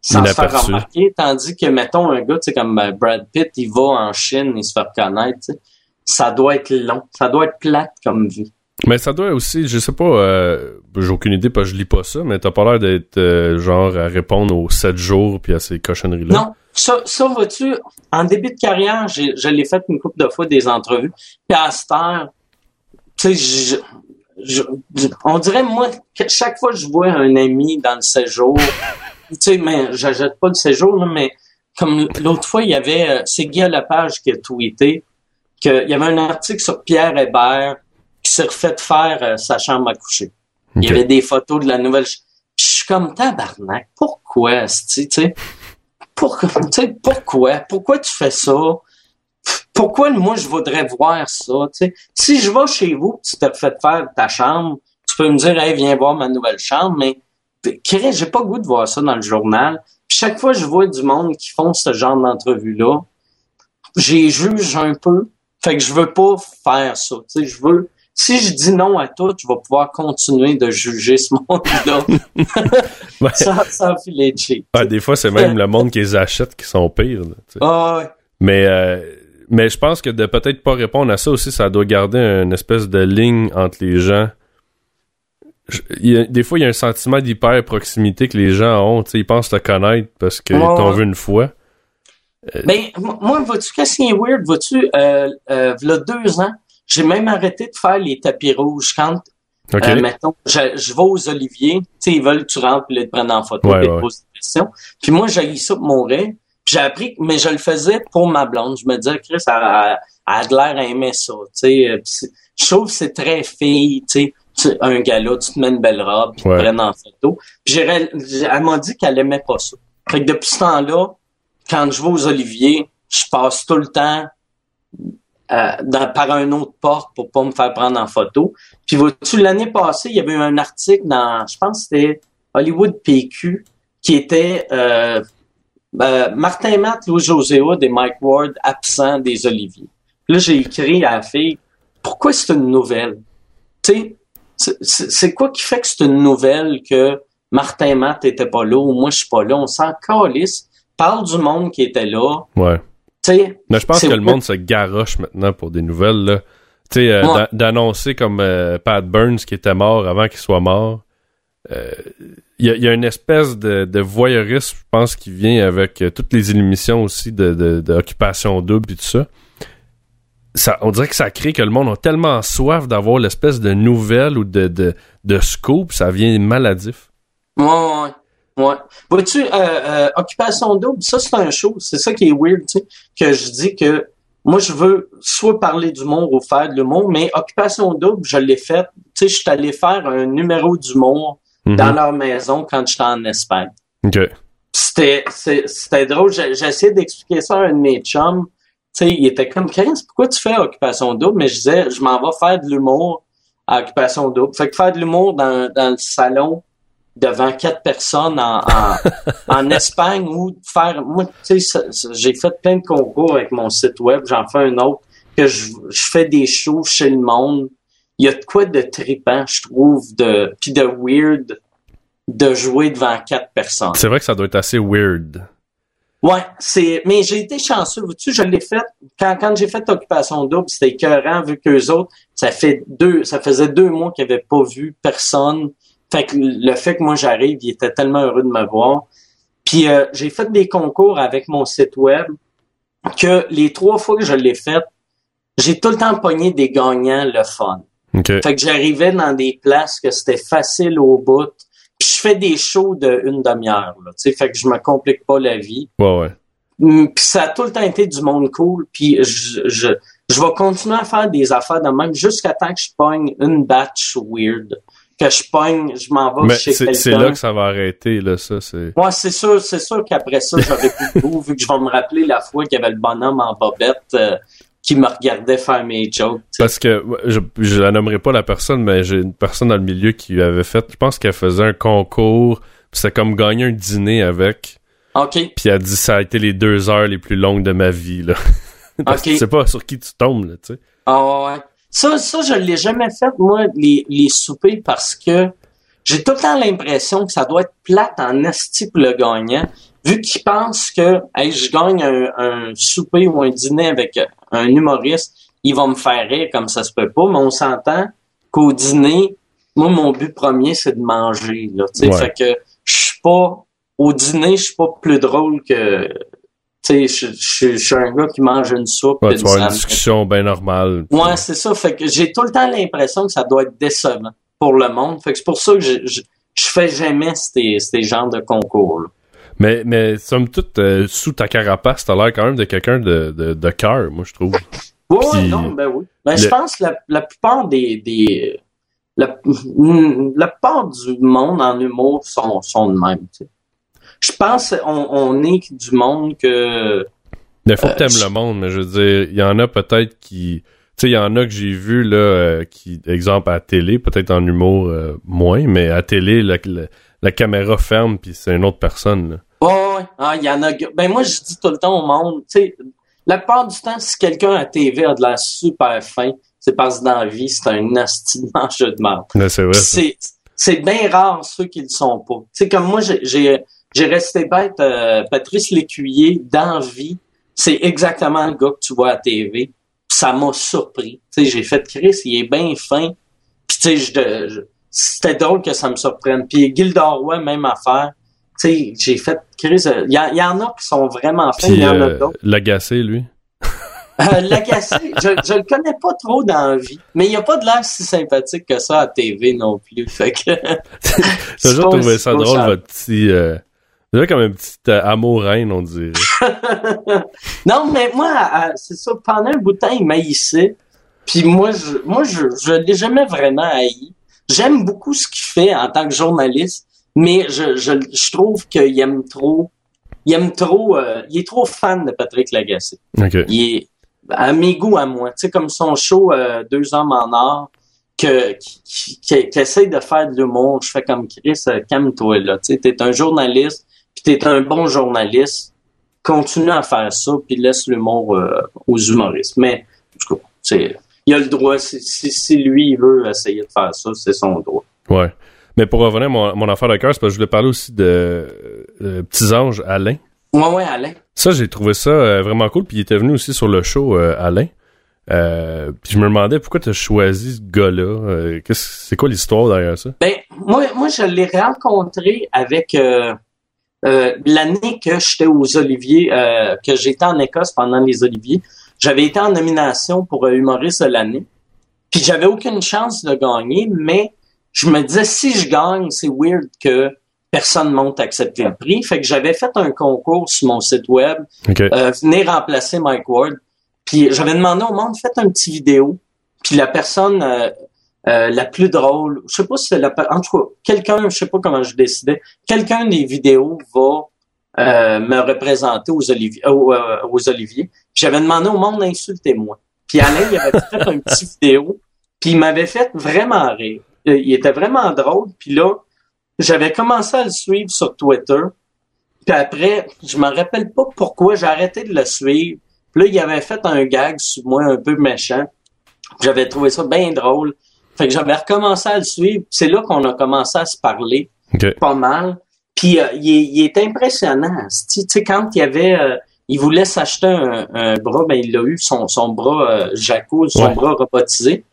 sans se faire remarquer, tandis que, mettons, un gars, tu sais, comme euh, Brad Pitt, il va en Chine, il se fait reconnaître. Ça doit être long, ça doit être plate comme vie. Mais ça doit aussi, je sais pas, euh, j'ai aucune idée, parce que je lis pas ça, mais t'as pas l'air d'être euh, genre à répondre aux 7 jours puis à ces cochonneries-là. Non, ça, ça vois-tu, en début de carrière, je l'ai fait une couple de fois des entrevues. Puis à cette heure, tu sais, je, je- je- on dirait, moi, que chaque fois que je vois un ami dans le séjour, tu sais, mais j'achète pas le séjour, là, mais comme l'autre fois, il y avait, euh, c'est Guy Lepage qui a tweeté qu'il y avait un article sur Pierre Hébert qui s'est refait faire euh, sa chambre à coucher. Il y avait des photos de la nouvelle. Puis je suis comme tabarnak. Pourquoi, tu sais? Pourquoi, pourquoi? Pourquoi tu fais ça? Pourquoi moi je voudrais voir ça? Si je vais chez vous, tu te fais faire ta chambre, tu peux me dire, hey, viens voir ma nouvelle chambre, mais j'ai pas le goût de voir ça dans le journal. Puis chaque fois que je vois du monde qui font ce genre d'entrevue-là, j'ai juge un peu. Fait que je veux pas faire ça. Tu sais, je veux. Si je dis non à tout, je vais pouvoir continuer de juger ce monde-là. Ouais. a cheap. Ah, des fois, c'est même le monde qui les achète qui sont pires. là. Ah ouais. Mais, euh, mais je pense que de peut-être pas répondre à ça aussi, ça doit garder une espèce de ligne entre les gens. Je- il y a- des fois, il y a un sentiment d'hyper proximité que les gens ont. Ils pensent te connaître parce qu'ils Ouais, t'ont ouais. vu une fois. Ben, m- moi, vois-tu, qu'est-ce qui est weird? Vois-tu, euh, euh, v'là deux ans, j'ai même arrêté de faire les tapis rouges quand, OK? euh, mettons, je, je vais aux Oliviers, tu sais, ils veulent que tu rentres puis là, ils te prennent en photo Ouais, puis ils ouais. te posent des questions. Puis moi, j'ai ça pour mourir. Puis j'ai appris, mais je le faisais pour ma blonde. Je me disais, Chris, elle, elle- elle a de l'air à aimer ça, tu sais. euh, Je trouve que c'est très fille, tu sais. Un gars-là, tu te mets une belle robe, puis ils te prennent en photo. Puis elle m'a dit qu'elle aimait pas ça. Fait que depuis ce temps-là, quand je vais aux Oliviers, je passe tout le temps euh, dans- par un autre porte pour pas me faire prendre en photo. Puis vois-tu, l'année passée, il y avait eu un article dans, je pense que c'était Hollywood PQ, qui était euh, euh, Martin Matt, Louis-José et Mike Ward absents des Oliviers. Là, j'ai écrit à la fille, pourquoi c'est une nouvelle? Tu sais, c'est quoi qui fait que c'est une nouvelle que Martin Matt était pas là ou moi je suis pas là? On s'en calisse. Parle du monde qui était là. Ouais. Sais, Mais je pense que le monde se garoche maintenant pour des nouvelles. là. Tu sais, euh, Ouais. d'annoncer comme euh, Pat Burns qui était mort avant qu'il soit mort. euh, Il y, a, il y a une espèce de, de voyeurisme, je pense, qui vient avec toutes les émissions aussi de, de, d'occupation double et tout ça. ça. On dirait que ça crée que le monde a tellement soif d'avoir l'espèce de nouvelle ou de, de, de scoop, ça vient maladif. Ouais, ouais, ouais. Vois-tu, euh, euh, Occupation Double, ça c'est un show, c'est ça qui est weird, tu sais, que je dis que moi je veux soit parler d'humour ou faire de l'humour, mais Occupation Double, je l'ai fait, tu sais, je suis allé faire un numéro d'humour Mhm. dans leur maison quand j'étais en Espagne. OK. C'était, c'était drôle. Essayé d'expliquer ça à un de mes chums. Tu sais, il était comme, pourquoi tu fais occupation double? Mais je disais, je m'en vais faire de l'humour à occupation double. Fait que faire de l'humour dans, dans le salon devant quatre personnes en, en, en Espagne ou faire, moi, tu sais, j'ai fait plein de concours avec mon site web. J'en fais un autre que je, je fais des shows chez le monde. Il y a de quoi de trippant, je trouve, de, puis de weird de jouer devant quatre personnes. C'est vrai que ça doit être assez weird. Ouais, c'est. Mais j'ai été chanceux. Tu je l'ai fait quand, quand j'ai fait Occupation Double, c'était écœurant vu qu'eux autres, ça fait deux, ça faisait deux mois qu'ils n'avaient pas vu personne. Fait que le fait que moi j'arrive, ils étaient tellement heureux de me voir. Puis euh, j'ai fait des concours avec mon site web que les trois fois que je l'ai fait, j'ai tout le temps pogné des gagnants le fun. Fait que j'arrivais dans des places que c'était facile au bout. Puis je fais des shows de une demi-heure. là, tu sais, Fait que je me complique pas la vie. Ouais, ouais. Hum, Puis ça a tout le temps été du monde cool. Puis je, je, je vais continuer à faire des affaires de même jusqu'à temps que je pogne une batch weird. Que je pogne, je m'en vais Mais chez c'est c'est quelqu'un. là que ça va arrêter, là, ça, c'est... Moi, c'est sûr, c'est sûr qu'après ça, j'aurais plus de goût, vu que je vais me rappeler la fois qu'il y avait le bonhomme en bobette euh, qui me regardait faire mes jokes. Parce que je, je la nommerai pas la personne, mais j'ai une personne dans le milieu qui avait fait, je pense qu'elle faisait un concours, puis c'était comme gagner un dîner avec, OK. puis elle a dit ça a été les deux heures les plus longues de ma vie, là. Parce que tu sais pas sur qui tu tombes, là, tu sais. Ah ouais. Ça, ça, je l'ai jamais fait, moi, les, les soupers, parce que j'ai tout le temps l'impression que ça doit être plate en esti pour le gagnant, vu qu'il pense que hey, je gagne un, un souper ou un dîner avec un humoriste, il va me faire rire comme ça se peut pas, mais on s'entend qu'au dîner, moi, mon but premier, c'est de manger. Là, tu sais. Ouais. Fait que je suis pas. Au dîner, je suis pas plus drôle que. Tu sais, je, je, je suis un gars qui mange une soupe. Ouais, et tu vas avoir une discussion bien normale. Ouais, c'est ça. Fait que j'ai tout le temps l'impression que ça doit être décevant pour le monde. Fait que c'est pour ça que je, je, je fais jamais ces, ces genres de concours. là. Mais, mais somme toute, euh, sous ta carapace, t'as l'air quand même de quelqu'un de, de, de cœur, moi, je trouve. Oui, Puis, oui, non, ben oui. Ben, je pense que la, la plupart des, des la, mm, la plupart du monde en humour sont, sont de même. tu sais. Je pense qu'on on est du monde que Mais faut que Euh, t'aimes je- le monde, mais je veux dire, il y en a peut-être qui... Tu sais, il y en a que j'ai vu, là, euh, qui, exemple, à la télé, peut-être en humour euh, moins, mais à télé, la, la, la caméra ferme, puis c'est une autre personne, là. Ouais, ouais. Ah, il y en a. Ben, moi, je dis tout le temps au monde, tu sais, la plupart du temps, si quelqu'un à TV a de l'air super fin, c'est parce que dans la vie, c'est un asti de de merde. C'est bien rare ceux qui le sont pas. Tu sais, comme moi, j'ai, j'ai, resté bête, euh, Patrice Lécuyer, dans vie, c'est exactement le gars que tu vois à TV. Ça m'a surpris. J'ai fait Chris, il est bien fin. Puis tu sais, je, je- c'était drôle que ça me surprenne. Puis Gilda Roy, même affaire. Tu sais, j'ai fait Chris, euh, il y, en- il y en a qui sont vraiment fins, il y en a euh, d'autres. l'agacé, lui. Euh, Lagacé, je, je le connais pas trop dans la vie, mais il a pas de l'air si sympathique que ça à TV non plus. Fait que J'ai toujours trouvé ça drôle, votre petit... Euh... Déjà comme un petit euh, amour-reine, on dirait. non, mais moi, à- c'est ça, pendant un bout de temps, il m'haïssait. Puis moi, je, moi, je, je l'ai jamais vraiment haï. J'aime beaucoup ce qu'il fait en tant que journaliste, mais je, je, je trouve qu'il aime trop, il aime trop, euh, il est trop fan de Patrick Lagacé. Il est à mes goûts à moi. Tu sais, comme son show euh, Deux hommes en or, que, qui, qui, qui- qui essaye de faire de l'humour. Je fais comme Chris, euh, calme-toi là. Tu sais, t'es un journaliste, puis t'es un bon journaliste. Continue à faire ça, puis laisse l'humour euh, aux humoristes. Mais, en tout cas, il a le droit. Si, si, si lui, il veut essayer de faire ça, c'est son droit. Ouais. Mais pour revenir à mon, mon affaire de cœur, c'est parce que je voulais parler aussi de euh, Petits Anges Alain. Ouais, ouais, Alain. Ça, j'ai trouvé ça euh, vraiment cool. Puis il était venu aussi sur le show, euh, Alain. Euh, puis je me demandais pourquoi tu as choisi ce gars-là. Euh, qu'est-ce- c'est quoi l'histoire derrière ça? Ben, moi, moi, je l'ai rencontré avec euh, l'année que j'étais aux Oliviers, euh, que j'étais en Écosse pendant les Oliviers. J'avais été en nomination pour euh, humoriste de l'année. Puis j'avais aucune chance de gagner, mais je me disais si je gagne, c'est weird que personne monte accepter le prix. Fait que j'avais fait un concours sur mon site web OK. euh, venez remplacer Mike Ward. Puis j'avais demandé au monde, faites un petit vidéo. Puis la personne euh, euh, la plus drôle, je sais pas si c'est la, en tout cas, quelqu'un, je sais pas comment je décidais, quelqu'un des vidéos va euh, me représenter aux, Oliviers. aux, euh, aux Oliviers. J'avais demandé au monde insultez-moi. Puis Alain, il avait fait un petit vidéo, puis il m'avait fait vraiment rire. Euh, Il était vraiment drôle. Puis là, j'avais commencé à le suivre sur Twitter. Puis après, je me rappelle pas pourquoi j'ai arrêté de le suivre. Puis là, il avait fait un gag sur moi un peu méchant. J'avais trouvé ça bien drôle. Fait que j'avais recommencé à le suivre. C'est là qu'on a commencé à se parler pas mal. Puis euh, il, est, il est impressionnant. Tu sais, quand il y avait, euh, il voulait s'acheter un, un bras, ben il a eu son, son bras euh, Jaco, son Ouais. bras robotisé.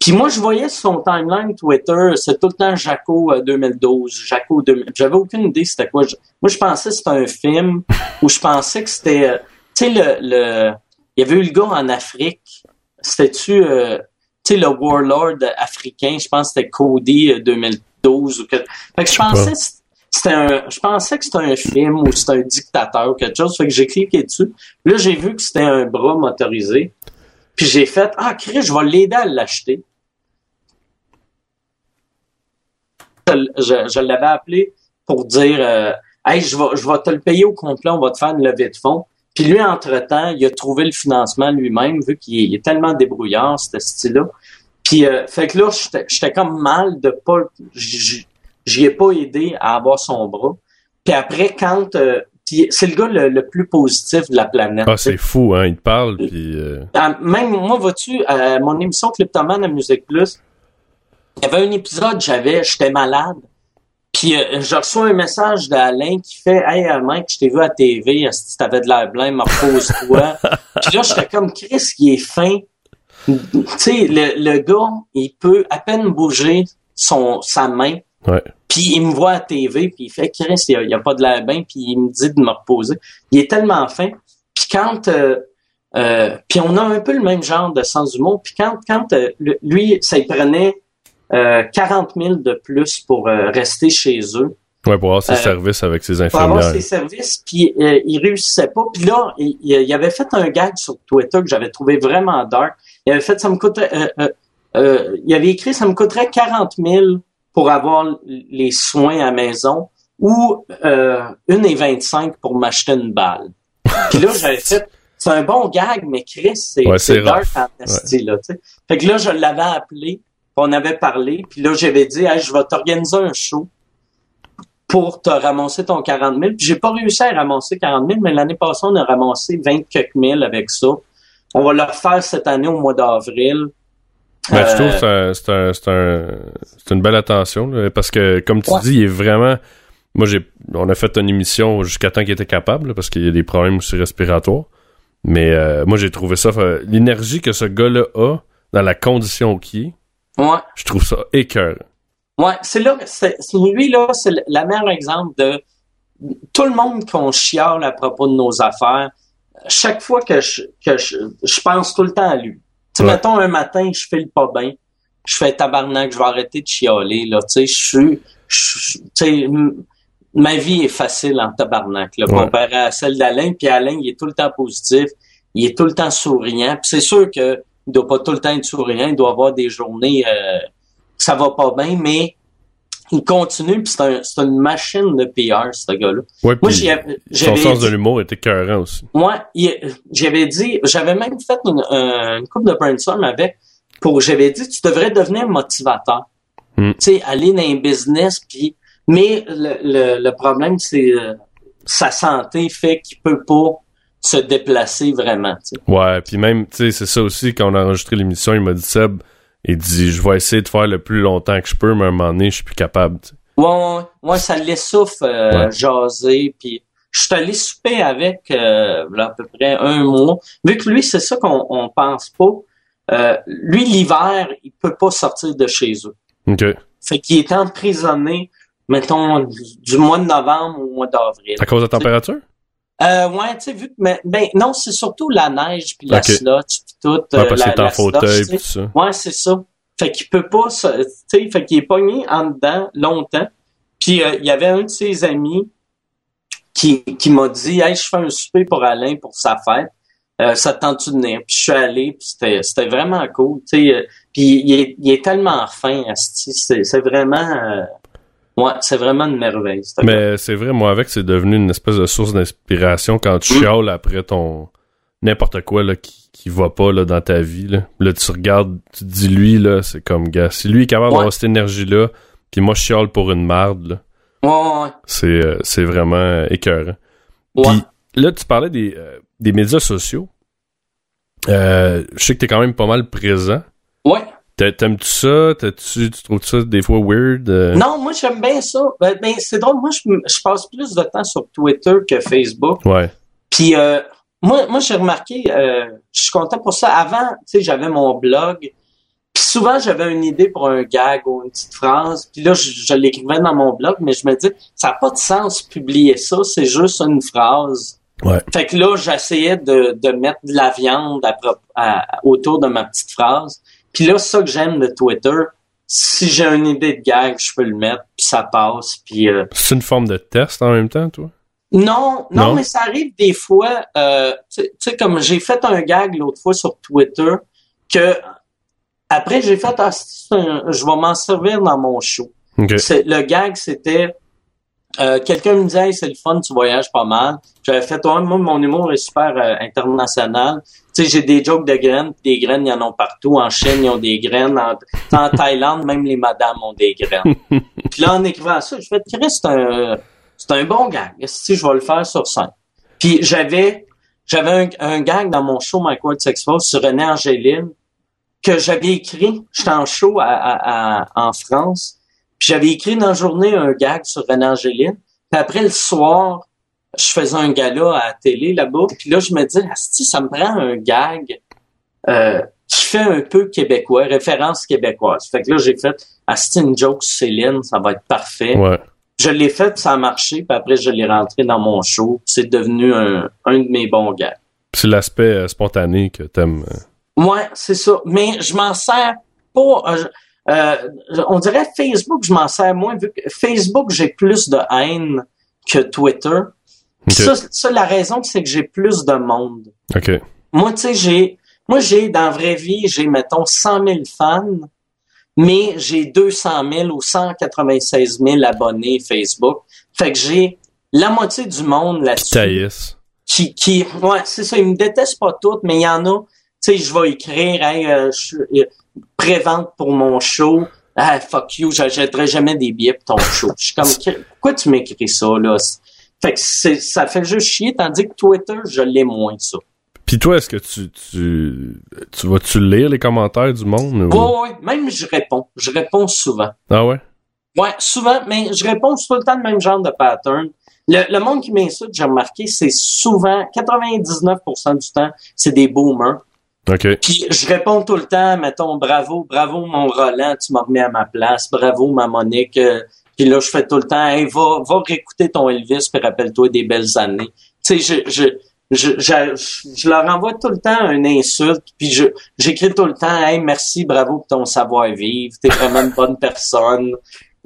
Puis moi, je voyais sur son timeline Twitter, c'est tout le temps Jaco euh, 2012, Jaco 2000. J'avais aucune idée c'était quoi. Je- moi, je pensais que c'était un film ou je pensais que c'était, tu sais, le, le, il y avait eu le gars en Afrique. C'était-tu, euh, tu sais, le warlord africain, je pense que c'était Cody euh, 2012 ou que. Fait que je pensais que c'était un, je pensais que c'était un film ou c'était un dictateur ou quelque chose. Fait que j'ai cliqué dessus. Là, j'ai vu que c'était un bras motorisé. Puis j'ai fait, ah, Chris, je vais l'aider à l'acheter. Je, je- je l'avais appelé pour dire, euh, hey, je vais, je vais te le payer au complet, on va te faire une levée de fonds. Puis lui, entre-temps, il a trouvé le financement lui-même, vu qu'il est, tellement débrouillard, ce style-là. Puis, euh, fait que là, j'étais comme mal de pas... J'y ai pas aidé à avoir son bras. Puis après, quand... euh, c'est le gars le, le plus positif de la planète. Ah, c'est fou, hein. Il te parle, puis... euh, Ah, même moi, vois-tu, à mon émission Cryptoman à Musique Plus, il y avait un épisode, j'avais, j'étais malade. Puis euh, je reçois un message d'Alain qui fait Hey mec, je t'ai vu à TV, si t'avais de l'air blanc, repose-toi. Puis là, j'étais comme Chris, il est fin. Tu sais, le, le gars, il peut à peine bouger son sa main. Ouais. Puis il me voit à TV, puis il fait Chris, il a, il a pas de l'air bien, puis il me dit de me reposer. Il est tellement fin. Puis quand euh, euh, puis on a un peu le même genre de sens du mot. Puis quand, quand euh, lui, ça lui prenait euh, 40 000 de plus pour euh, rester chez eux, Ouais, pour avoir ses Euh, services avec ses pour avoir infirmières. ses services, puis euh, il réussissait pas. Puis là, il, il- avait fait un gag sur Twitter que j'avais trouvé vraiment dark. Il avait fait, ça me euh, euh, euh, il avait écrit, ça me coûterait 40 000 pour avoir les soins à la maison ou euh, une et 25 pour m'acheter une balle. Puis là, j'avais fait, c'est un bon gag, mais Chris, c'est Ouais, dark en esti, là, tu sais. Fait que là, je l'avais appelé, on avait parlé, puis là, j'avais dit, hey, je vais t'organiser un show pour te ramasser ton 40 000. Puis j'ai pas réussi à ramasser 40 000, mais l'année passée, on a ramassé 20 quelques mille avec ça. On va le refaire cette année au mois d'avril. Ben, je trouve Euh, que c'est un- c'est un, une belle attention, là, parce que, comme tu Ouais. dis, il est vraiment... Moi, j'ai, on a fait une émission jusqu'à temps qu'il était capable, là, parce qu'il y a des problèmes aussi respiratoires. Mais euh, moi, j'ai trouvé ça... euh, L'énergie que ce gars-là a, dans la condition qu'il est, Ouais. je trouve ça écœurant. Ouais, c'est là, c'est, lui, là, c'est le la meilleure exemple de tout le monde qu'on chiale à propos de nos affaires. Chaque fois que je, que je, je pense tout le temps à lui. Tu sais, Ouais. mettons un matin, je fais le pas bien. Je fais tabarnak, je vais arrêter de chialer, là. Tu sais, je suis, je- tu sais, m- ma vie est facile en tabarnak, là, Ouais. comparé à celle d'Alain. Puis Alain, il est tout le temps positif. Il est tout le temps souriant. Puis c'est sûr que il doit pas tout le temps être souriant. Il doit avoir des journées, euh, que ça va pas bien, mais il continue, puis c'est un, une machine de PR, ce gars-là. Ouais, Moi, son sens de l'humour est écœurant aussi. moi, j'avais dit, j'avais même fait une, euh, une coupe de brainstorm avec, pour, j'avais dit, tu devrais devenir motivateur. Hmm. Tu sais, aller dans un business, puis, mais le, le, le problème, c'est euh, sa santé fait qu'il peut pas se déplacer vraiment. Ouais, puis même, tu sais, c'est ça aussi, quand on a enregistré l'émission, il m'a dit, Seb, il dit, je vais essayer de faire le plus longtemps que je peux, mais à un moment donné, je suis plus capable. tu sais. Ouais, ouais, ça l'essouffle euh, Ouais. jaser. Puis je suis allé souper avec euh, à peu près un mois. Vu que lui, c'est ça qu'on on pense pas. Euh, lui, l'hiver, il peut pas sortir de chez eux. OK. Fait qu'il est emprisonné, mettons, du, du mois de novembre au mois d'avril. À cause de la température? Euh, ouais, tu sais, vu que, mais, ben, non, c'est surtout la neige puis la Ok. slotch puis tout. Ouais, euh, parce la, qu'il est en la slush, fauteuil tout ça. Ouais, c'est ça. Fait qu'il peut pas se, tu sais, fait qu'il est pogné en dedans longtemps. Puis euh, il y avait un de ses amis qui, qui m'a dit Hey, je fais un souper pour Alain pour sa fête. Euh, ça te tente-tu de venir? Puis je suis allé, puis c'était, c'était vraiment cool. Tu sais, euh, puis il est, il est tellement fin, c'est, c'est vraiment. Ouais, c'est vraiment une merveille. Mais c'est vrai, moi, avec, c'est devenu une espèce de source d'inspiration quand tu Mm. chiales après ton n'importe quoi là, qui, qui va pas là, dans ta vie. Là. Là, tu regardes, tu te dis lui, là, c'est comme gars. Si lui est capable Ouais. d'avoir cette énergie-là, puis moi je chiale pour une marde, là, Ouais, c'est, euh, c'est vraiment euh, écœurant. ouais. Puis là, tu parlais des, euh, des médias sociaux. Euh, je sais que t'es quand même pas mal présent. Ouais. T'a- T'aimes-tu ça? T'as-tu, tu trouves ça des fois weird? euh? Non, moi, j'aime bien ça. Ben, ben, c'est drôle. Moi, je, je passe plus de temps sur Twitter que Facebook. Ouais. Puis, euh, moi, moi j'ai remarqué, euh, je suis content pour ça. Avant, tu sais, j'avais mon blog. Puis souvent, j'avais une idée pour un gag ou une petite phrase. Puis là, je, je l'écrivais dans mon blog, mais je me dis, ça n'a pas de sens publier ça. C'est juste une phrase. Ouais. Fait que là, j'essayais de, de mettre de la viande à prop- à- autour de ma petite phrase. Puis là, c'est ça que j'aime de Twitter. Si j'ai une idée de gag, je peux le mettre, puis ça passe. Puis euh, C'est une forme de test en même temps, toi? non, non, Non? mais ça arrive des fois. Euh, tu sais, comme j'ai fait un gag l'autre fois sur Twitter que après j'ai fait, ah, un- je vais m'en servir dans mon show. Ok. C'est- Le gag, c'était euh, quelqu'un me disait, hey, c'est le fun, tu voyages pas mal. J'avais fait, ouais, moi, mon humour est super euh, international. Tu sais, j'ai des jokes de graines, des graines, il y en a partout. En Chine, ils ont des graines. En, en Thaïlande, même les madames ont des graines. puis là, en écrivant ça, je fais, c'est un, c'est un bon gag. Si je vais le faire sur scène? Puis j'avais, j'avais un, un gag dans mon show Mike Ward Sexpo sur René Angéline que j'avais écrit. J'étais en show à, à- à- en France. Puis j'avais écrit dans la journée un gag sur René Angéline. Puis après le soir, je faisais un gala à la télé là-bas. Puis là, je me dis, Asti, ça me prend un gag euh, qui fait un peu québécois, référence québécoise. Fait que là, j'ai fait Asti, une joke sur Céline, ça va être parfait. Ouais. Je l'ai fait, ça a marché. Puis après, je l'ai rentré dans mon show. C'est devenu un, un de mes bons gags. C'est l'aspect euh, spontané que t'aimes. euh. Ouais, c'est ça. Mais je m'en sers pas. Euh, on dirait Facebook, je m'en sers moins. Vu que Facebook, j'ai plus de haine que Twitter. Ça, ça, la raison, c'est que j'ai plus de monde. Moi, tu sais, j'ai, moi, j'ai, dans la vraie vie, j'ai, mettons, 100 000 fans, mais j'ai 200 000 ou 196 000 abonnés Facebook. Fait que j'ai la moitié du monde là-dessus qui, qui, ouais, c'est ça, ils me détestent pas toutes, mais il y en a, tu sais, je vais écrire, hey, euh, je, euh, prévente pour mon show, ah, fuck you, j'achèterai jamais des billets pour ton show. Je suis comme, pourquoi tu m'écris ça, là? Fait que c'est, ça fait juste chier, tandis que Twitter, je l'ai moins, ça. Puis toi, est-ce que tu, tu, tu vas-tu lire les commentaires du monde? Ou... Ouais, ouais, même je réponds. Je réponds souvent. Ah ouais? Ouais, souvent, mais je réponds tout le temps le même genre de pattern. Le, le monde qui m'insulte, j'ai remarqué, c'est souvent, 99% du temps, c'est des boomers. Ok. Puis je réponds tout le temps, mettons, bravo, bravo mon Roland, tu m'as remis à ma place, bravo ma Monique. euh, puis là, je fais tout le temps, hey, va, va réécouter ton Elvis, puis rappelle-toi des belles années. Tu sais, je, je, je, je, je leur envoie tout le temps une insulte, puis je, j'écris tout le temps, hey, merci, bravo pour ton savoir-vivre, t'es vraiment une bonne personne,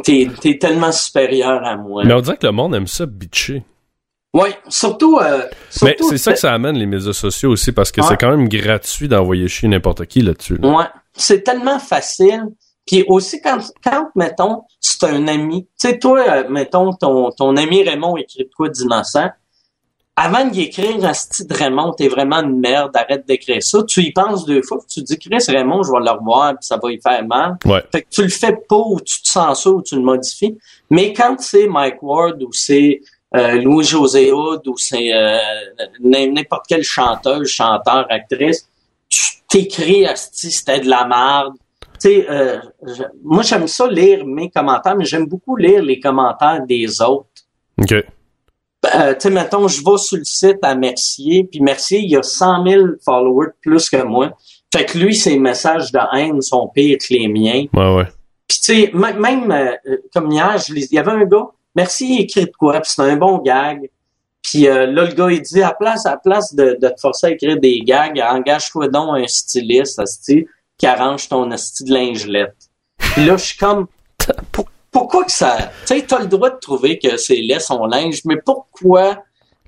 t'es, t'es tellement supérieur à moi. Mais on dirait que le monde aime ça bitcher. Ouais, surtout, euh, Mais c'est ça que ça amène les médias sociaux aussi parce que Ouais. c'est quand même gratuit d'envoyer chier n'importe qui là-dessus. là. Ouais, c'est tellement facile. Puis aussi quand, quand mettons, c'est un ami, tu sais, toi, euh, mettons, ton, ton ami Raymond écrit de quoi d'innocent, avant d'y écrire un style de Raymond, t'es vraiment une merde, arrête d'écrire ça. Tu y penses deux fois, tu dis, Chris Raymond, je vais le revoir, puis ça va y faire mal. Ouais. Fait que tu le fais pas, ou tu te sens ça, ou tu le modifies. Mais quand c'est Mike Ward, ou c'est Louis-José Hood, ou c'est euh, n'importe quel chanteur, chanteur, actrice, tu t'écris, asti, c'était de la merde. Tu sais, euh, moi, j'aime ça lire mes commentaires, mais j'aime beaucoup lire les commentaires des autres. Ok. Euh, tu sais, mettons, je vais sur le site à Mercier, puis Mercier, il a 100 000 followers de plus que moi. Fait que lui, ses messages de haine sont pires que les miens. Ouais, ouais. Puis tu sais, même euh, euh, comme hier, je il y avait un gars, Mercier il écrit de quoi, puis c'est un bon gag. Puis euh, là, le gars, il dit, à place, à place de, de te forcer à écrire des gags, engage-toi donc un styliste, asti, qui arrange ton asti de lingelette. Puis là, je suis comme, pour- pourquoi que ça... Tu sais, t'as le droit de trouver que c'est laid son linge, mais pourquoi,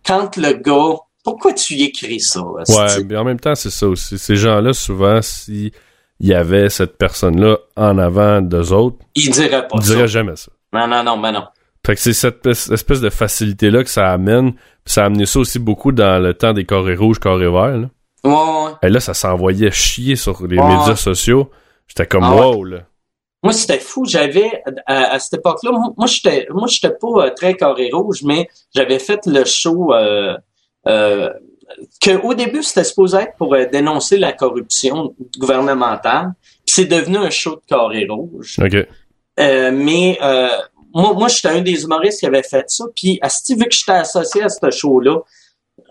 quand le gars... Pourquoi tu y écris ça? Ouais, mais en même temps, c'est ça aussi. Ces gens-là, souvent, si il y avait cette personne-là en avant d'eux autres, Il dirait pas ils ça. diraient jamais ça. Non, non, non, ben non. Fait que c'est cette es- espèce de facilité-là que ça amène. Puis ça a amené ça aussi beaucoup dans le temps des carrés rouges, carrés verts. Là. Ouais, ouais. Et là, ça s'envoyait chier sur les Ouais. médias sociaux. J'étais comme Ah wow, là. Moi, c'était fou. J'avais, à, à cette époque-là, moi, moi, j'étais, moi, j'étais pas euh, très carré rouge, mais j'avais fait le show, euh, euh, que au début, c'était supposé être pour euh, dénoncer la corruption gouvernementale. Puis c'est devenu un show de carré rouge. OK. Euh, mais euh, moi, moi j'étais un des humoristes qui avait fait ça. Puis, Asti, vu que j'étais associé à ce show-là,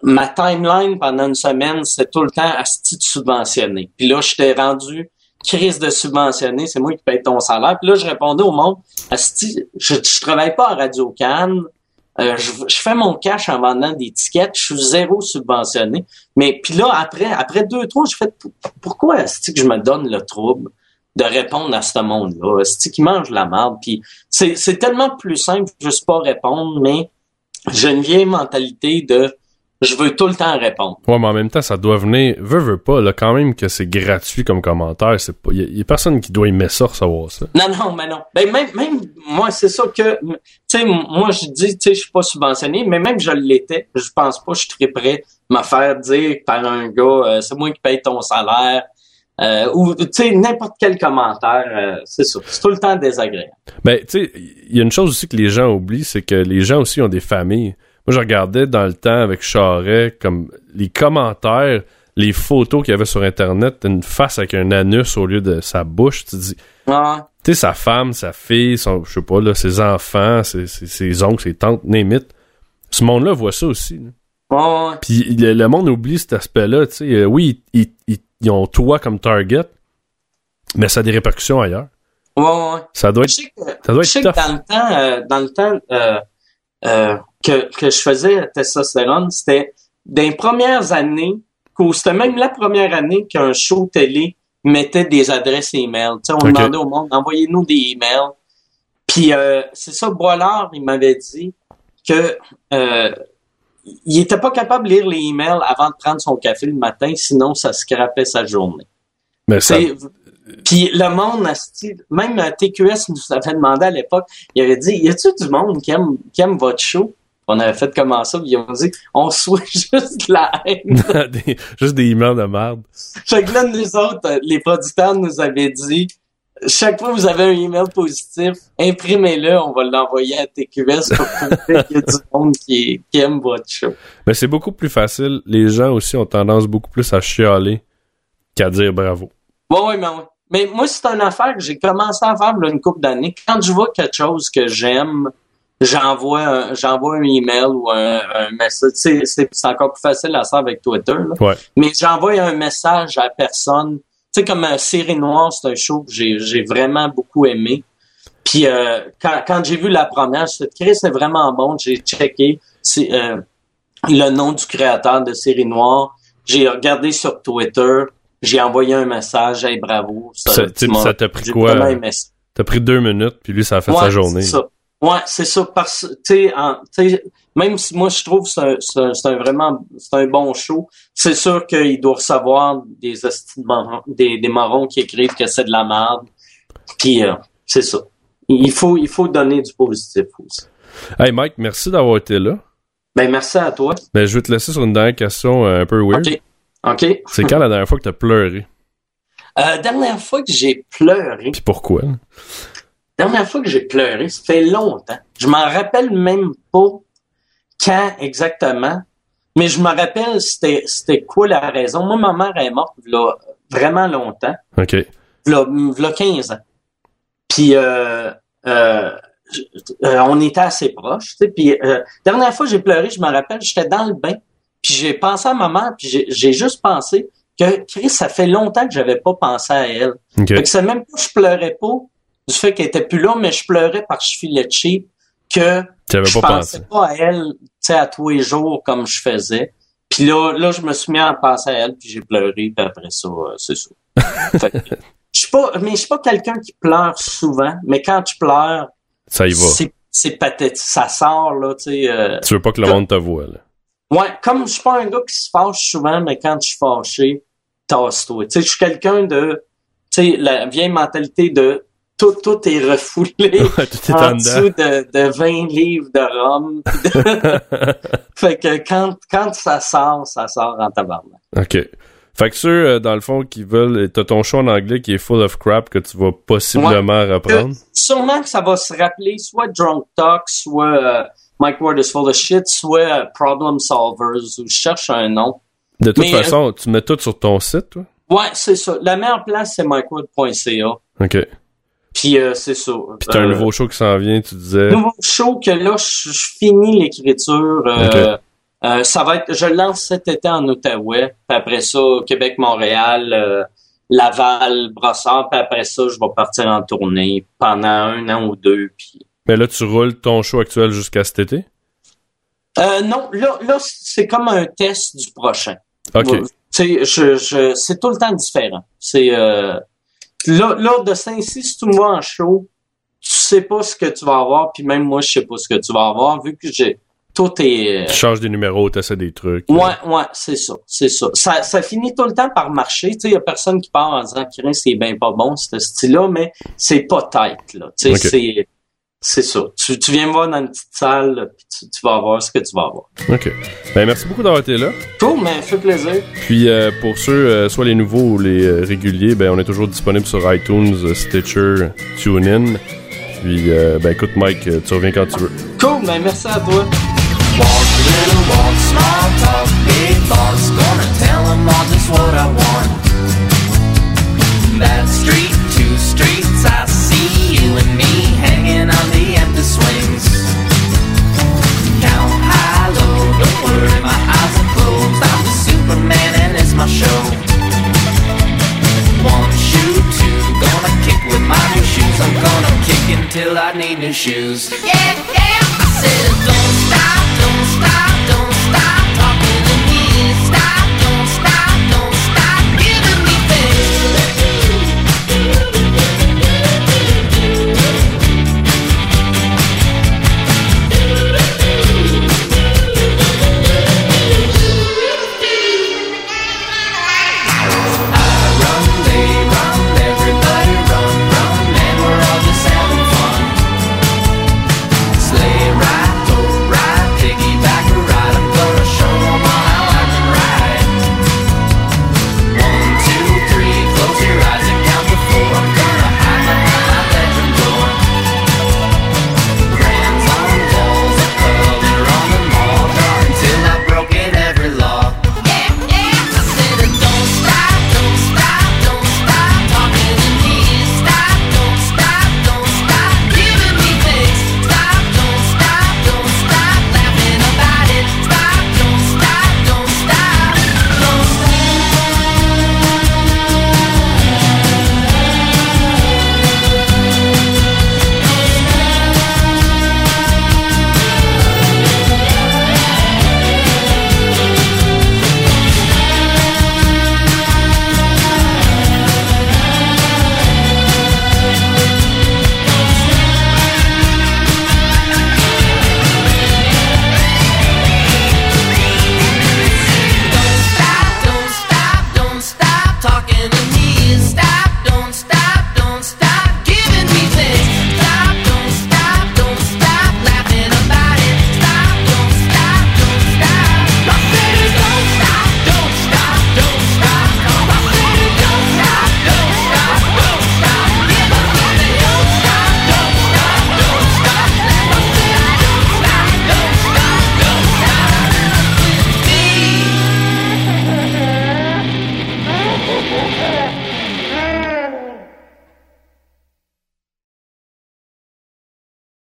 ma timeline pendant une semaine, c'était tout le temps Asti de subventionné. Puis là, j'étais rendu crise de subventionné, c'est moi qui paye ton salaire. Puis là, je répondais au monde, Asti, je, je travaille pas à Radio Cannes. Euh, je, je fais mon cash en vendant des tickets, je suis zéro subventionné. Mais puis là, après, après deux, trois, fait Pour- pourquoi est-ce que je me donne le trouble? De répondre à ce monde-là? Est-ce qui mange la merde? Puis c'est, c'est tellement plus simple juste pas répondre, mais j'ai une vieille mentalité de je veux tout le temps répondre. Ouais, mais en même temps, ça doit venir. Veux, veux pas, là, quand même que c'est gratuit comme commentaire. C'est pas. Y a, y a personne qui doit aimer ça, recevoir ça. Non, non, mais non. Ben, même, même, moi, c'est ça que, tu sais, moi, je dis, tu sais, je suis pas subventionné, mais même je l'étais, je pense pas, je serais prêt à me faire dire par un gars, euh, c'est moi qui paye ton salaire, euh, ou, tu sais, n'importe quel commentaire, euh, c'est ça. C'est tout le temps désagréable. Ben, tu sais, il y a une chose aussi que les gens oublient, c'est que les gens aussi ont des familles. Moi, je regardais dans le temps avec Charret, comme les commentaires, les photos qu'il y avait sur Internet, une face avec un anus au lieu de sa bouche. Tu dis, tu sais, sa femme, sa fille, son, je sais pas, là, ses enfants, ses, ses, ses oncles, ses tantes, name it. Ce monde-là voit ça aussi. là. Puis le, monde oublie cet aspect-là. Tu sais, Euh, oui, ils, ils- ils ont toi comme target, mais ça a des répercussions ailleurs. Ouais, ouais. Ça doit Je être, sais que, ça doit je sais être que dans le temps, euh, dans le temps euh, euh, que, que je faisais testostérone, c'était dans les premières années, c'était même la première année qu'un show télé mettait des adresses email. Tu sais, on demandait au monde, envoyez-nous des emails. Puis euh, c'est ça, Boilard, il m'avait dit que euh, il était pas capable de lire les emails avant de prendre son café le matin, sinon ça scrapait sa journée. Mais ça, Puis le monde, même TQS nous avait demandé à l'époque, il avait dit, y a-tu du monde qui aime, qui aime votre show? On avait fait comment ça, puis ils ont dit, on souhaite juste de la haine. des- juste des emails de merde. fait que là, nous autres, les producteurs nous avaient dit, chaque fois que vous avez un email positif, imprimez-le, on va l'envoyer à TQS pour prouver qu'il y a du monde qui, qui aime votre show. Mais c'est beaucoup plus facile. Les gens aussi ont tendance beaucoup plus à chialer qu'à dire bravo. Ouais, ouais, mais, mais moi, c'est une affaire que j'ai commencé à faire là, une couple d'années. Quand je vois quelque chose que j'aime, j'envoie un, j'envoie un email ou un, un message. C'est, c'est, c'est encore plus facile à faire avec Twitter. Là. Ouais. Mais j'envoie un message à personne. Tu sais, comme euh, Série Noire, c'est un show que j'ai, j'ai vraiment beaucoup aimé. Puis euh, quand, quand j'ai vu la première, je me suis dit, Chris, c'est vraiment bon. J'ai checké c'est, euh, le nom du créateur de Série Noire. J'ai regardé sur Twitter. J'ai envoyé un message. Hey, bravo. Ça- tu- m'as- ça t'a pris quoi, ça. T'as pris deux minutes, puis lui, ça a fait Ouais, sa journée. c'est ça. Ouais, c'est ça. Parce tu sais, en- tu sais, même si moi je trouve que c'est un, c'est un, vraiment c'est un bon show, c'est sûr qu'il doit recevoir des marrons- des, des marrons qui écrivent que c'est de la merde. Puis euh, c'est ça. Il faut il faut donner du positif aussi. Hey Mike, merci d'avoir été là. Ben merci à toi. Ben, je vais te laisser sur une dernière question euh, un peu weird. OK. OK. C'est quand la dernière fois que t'as pleuré? Euh, dernière fois que j'ai pleuré, Puis pourquoi? dernière fois que j'ai pleuré, ça fait longtemps. Je m'en rappelle même pas quand exactement, mais je me rappelle c'était c'était quoi la raison? Moi, ma mère est morte là, vraiment longtemps, OK. là, là 15 ans. Puis euh, euh, euh, on était assez proches. Tu sais, puis euh, dernière fois j'ai pleuré, je me rappelle, j'étais dans le bain, puis j'ai pensé à ma mère, puis j'ai- j'ai juste pensé que Chris, ça fait longtemps que j'avais pas pensé à elle. OK. Fait que c'est même pas que je pleurais pas du fait qu'elle était plus là, mais je pleurais parce que je filais cheap que Tu je pas pensais pensé. pas à elle, tu sais, à tous les jours comme je faisais. Puis là, là, je me suis mis à penser à elle, puis j'ai pleuré, puis après ça, euh, c'est ça. Fait que, je suis pas, mais je suis pas quelqu'un qui pleure souvent, mais quand je pleure, Ça y va. c'est, c'est pathétique, ça sort, là, tu sais. euh, Tu veux pas que le monde te voit, là. Ouais, comme je suis pas un gars qui se fâche souvent, mais quand je suis fâché, tasse-toi. Tu sais, je suis quelqu'un de, tu sais, la vieille mentalité de tout, tout est refoulé Ouais, tout est en en dessous de, de 20 livres de rhum. fait que quand, quand ça sort, ça sort en tabarnak. OK. Fait que ceux, euh, dans le fond, qui veulent... T'as ton show en anglais qui est full of crap que tu vas possiblement reprendre? Sûrement que ça va se rappeler soit Drunk Talk, soit euh, Mike Ward is full of shit, soit euh, Problem Solvers, ou je cherche un nom. De toute Mais, euh, façon, tu mets tout sur ton site, toi? Ouais, c'est ça. La meilleure place, c'est mikeward.ca. OK. Puis euh, c'est ça. Puis t'as un Euh, nouveau show qui s'en vient, tu disais. nouveau show que là, je, je finis l'écriture. euh, euh, ça va être, je lance cet été en Outaouais. Puis après ça, Québec, Montréal, euh, Laval, Brossard. Puis après ça, je vais partir en tournée pendant un an ou deux. Puis Mais là, tu roules ton show actuel jusqu'à cet été? euh, non, là, là, c'est comme un test du prochain. OK. Ouais, tu sais, je, je, c'est tout le temps différent. C'est euh, là, là, de Saint-Cy, si tu me vois en show, tu sais pas ce que tu vas avoir, puis même moi, je sais pas ce que tu vas avoir, vu que j'ai tout est. Tu changes des numéros, t'essaies des trucs. Ouais, ouais, c'est ça, c'est ça. ça. Ça finit tout le temps par marcher. Tu sais, y a personne qui part en disant que c'est bien pas bon, ce style-là, mais c'est pas tête, là. Tu sais, c'est, c'est ça. Tu, tu viens me voir dans une petite salle, là, puis tu, tu vas voir ce que tu vas avoir. OK. Ben, merci beaucoup d'avoir été là. Cool, mais fait plaisir. Puis euh, pour ceux, euh, soit les nouveaux ou les euh, réguliers, ben on est toujours disponible sur iTunes, Stitcher, TuneIn. Puis euh, ben écoute Mike, tu reviens quand tu veux. Cool, mais merci à toi. Walk, little walk, Superman and it's my show. One shoe, two, gonna kick with my new shoes. I'm gonna kick until I need new shoes. Yeah, yeah. I said, don't stop, don't stop, don't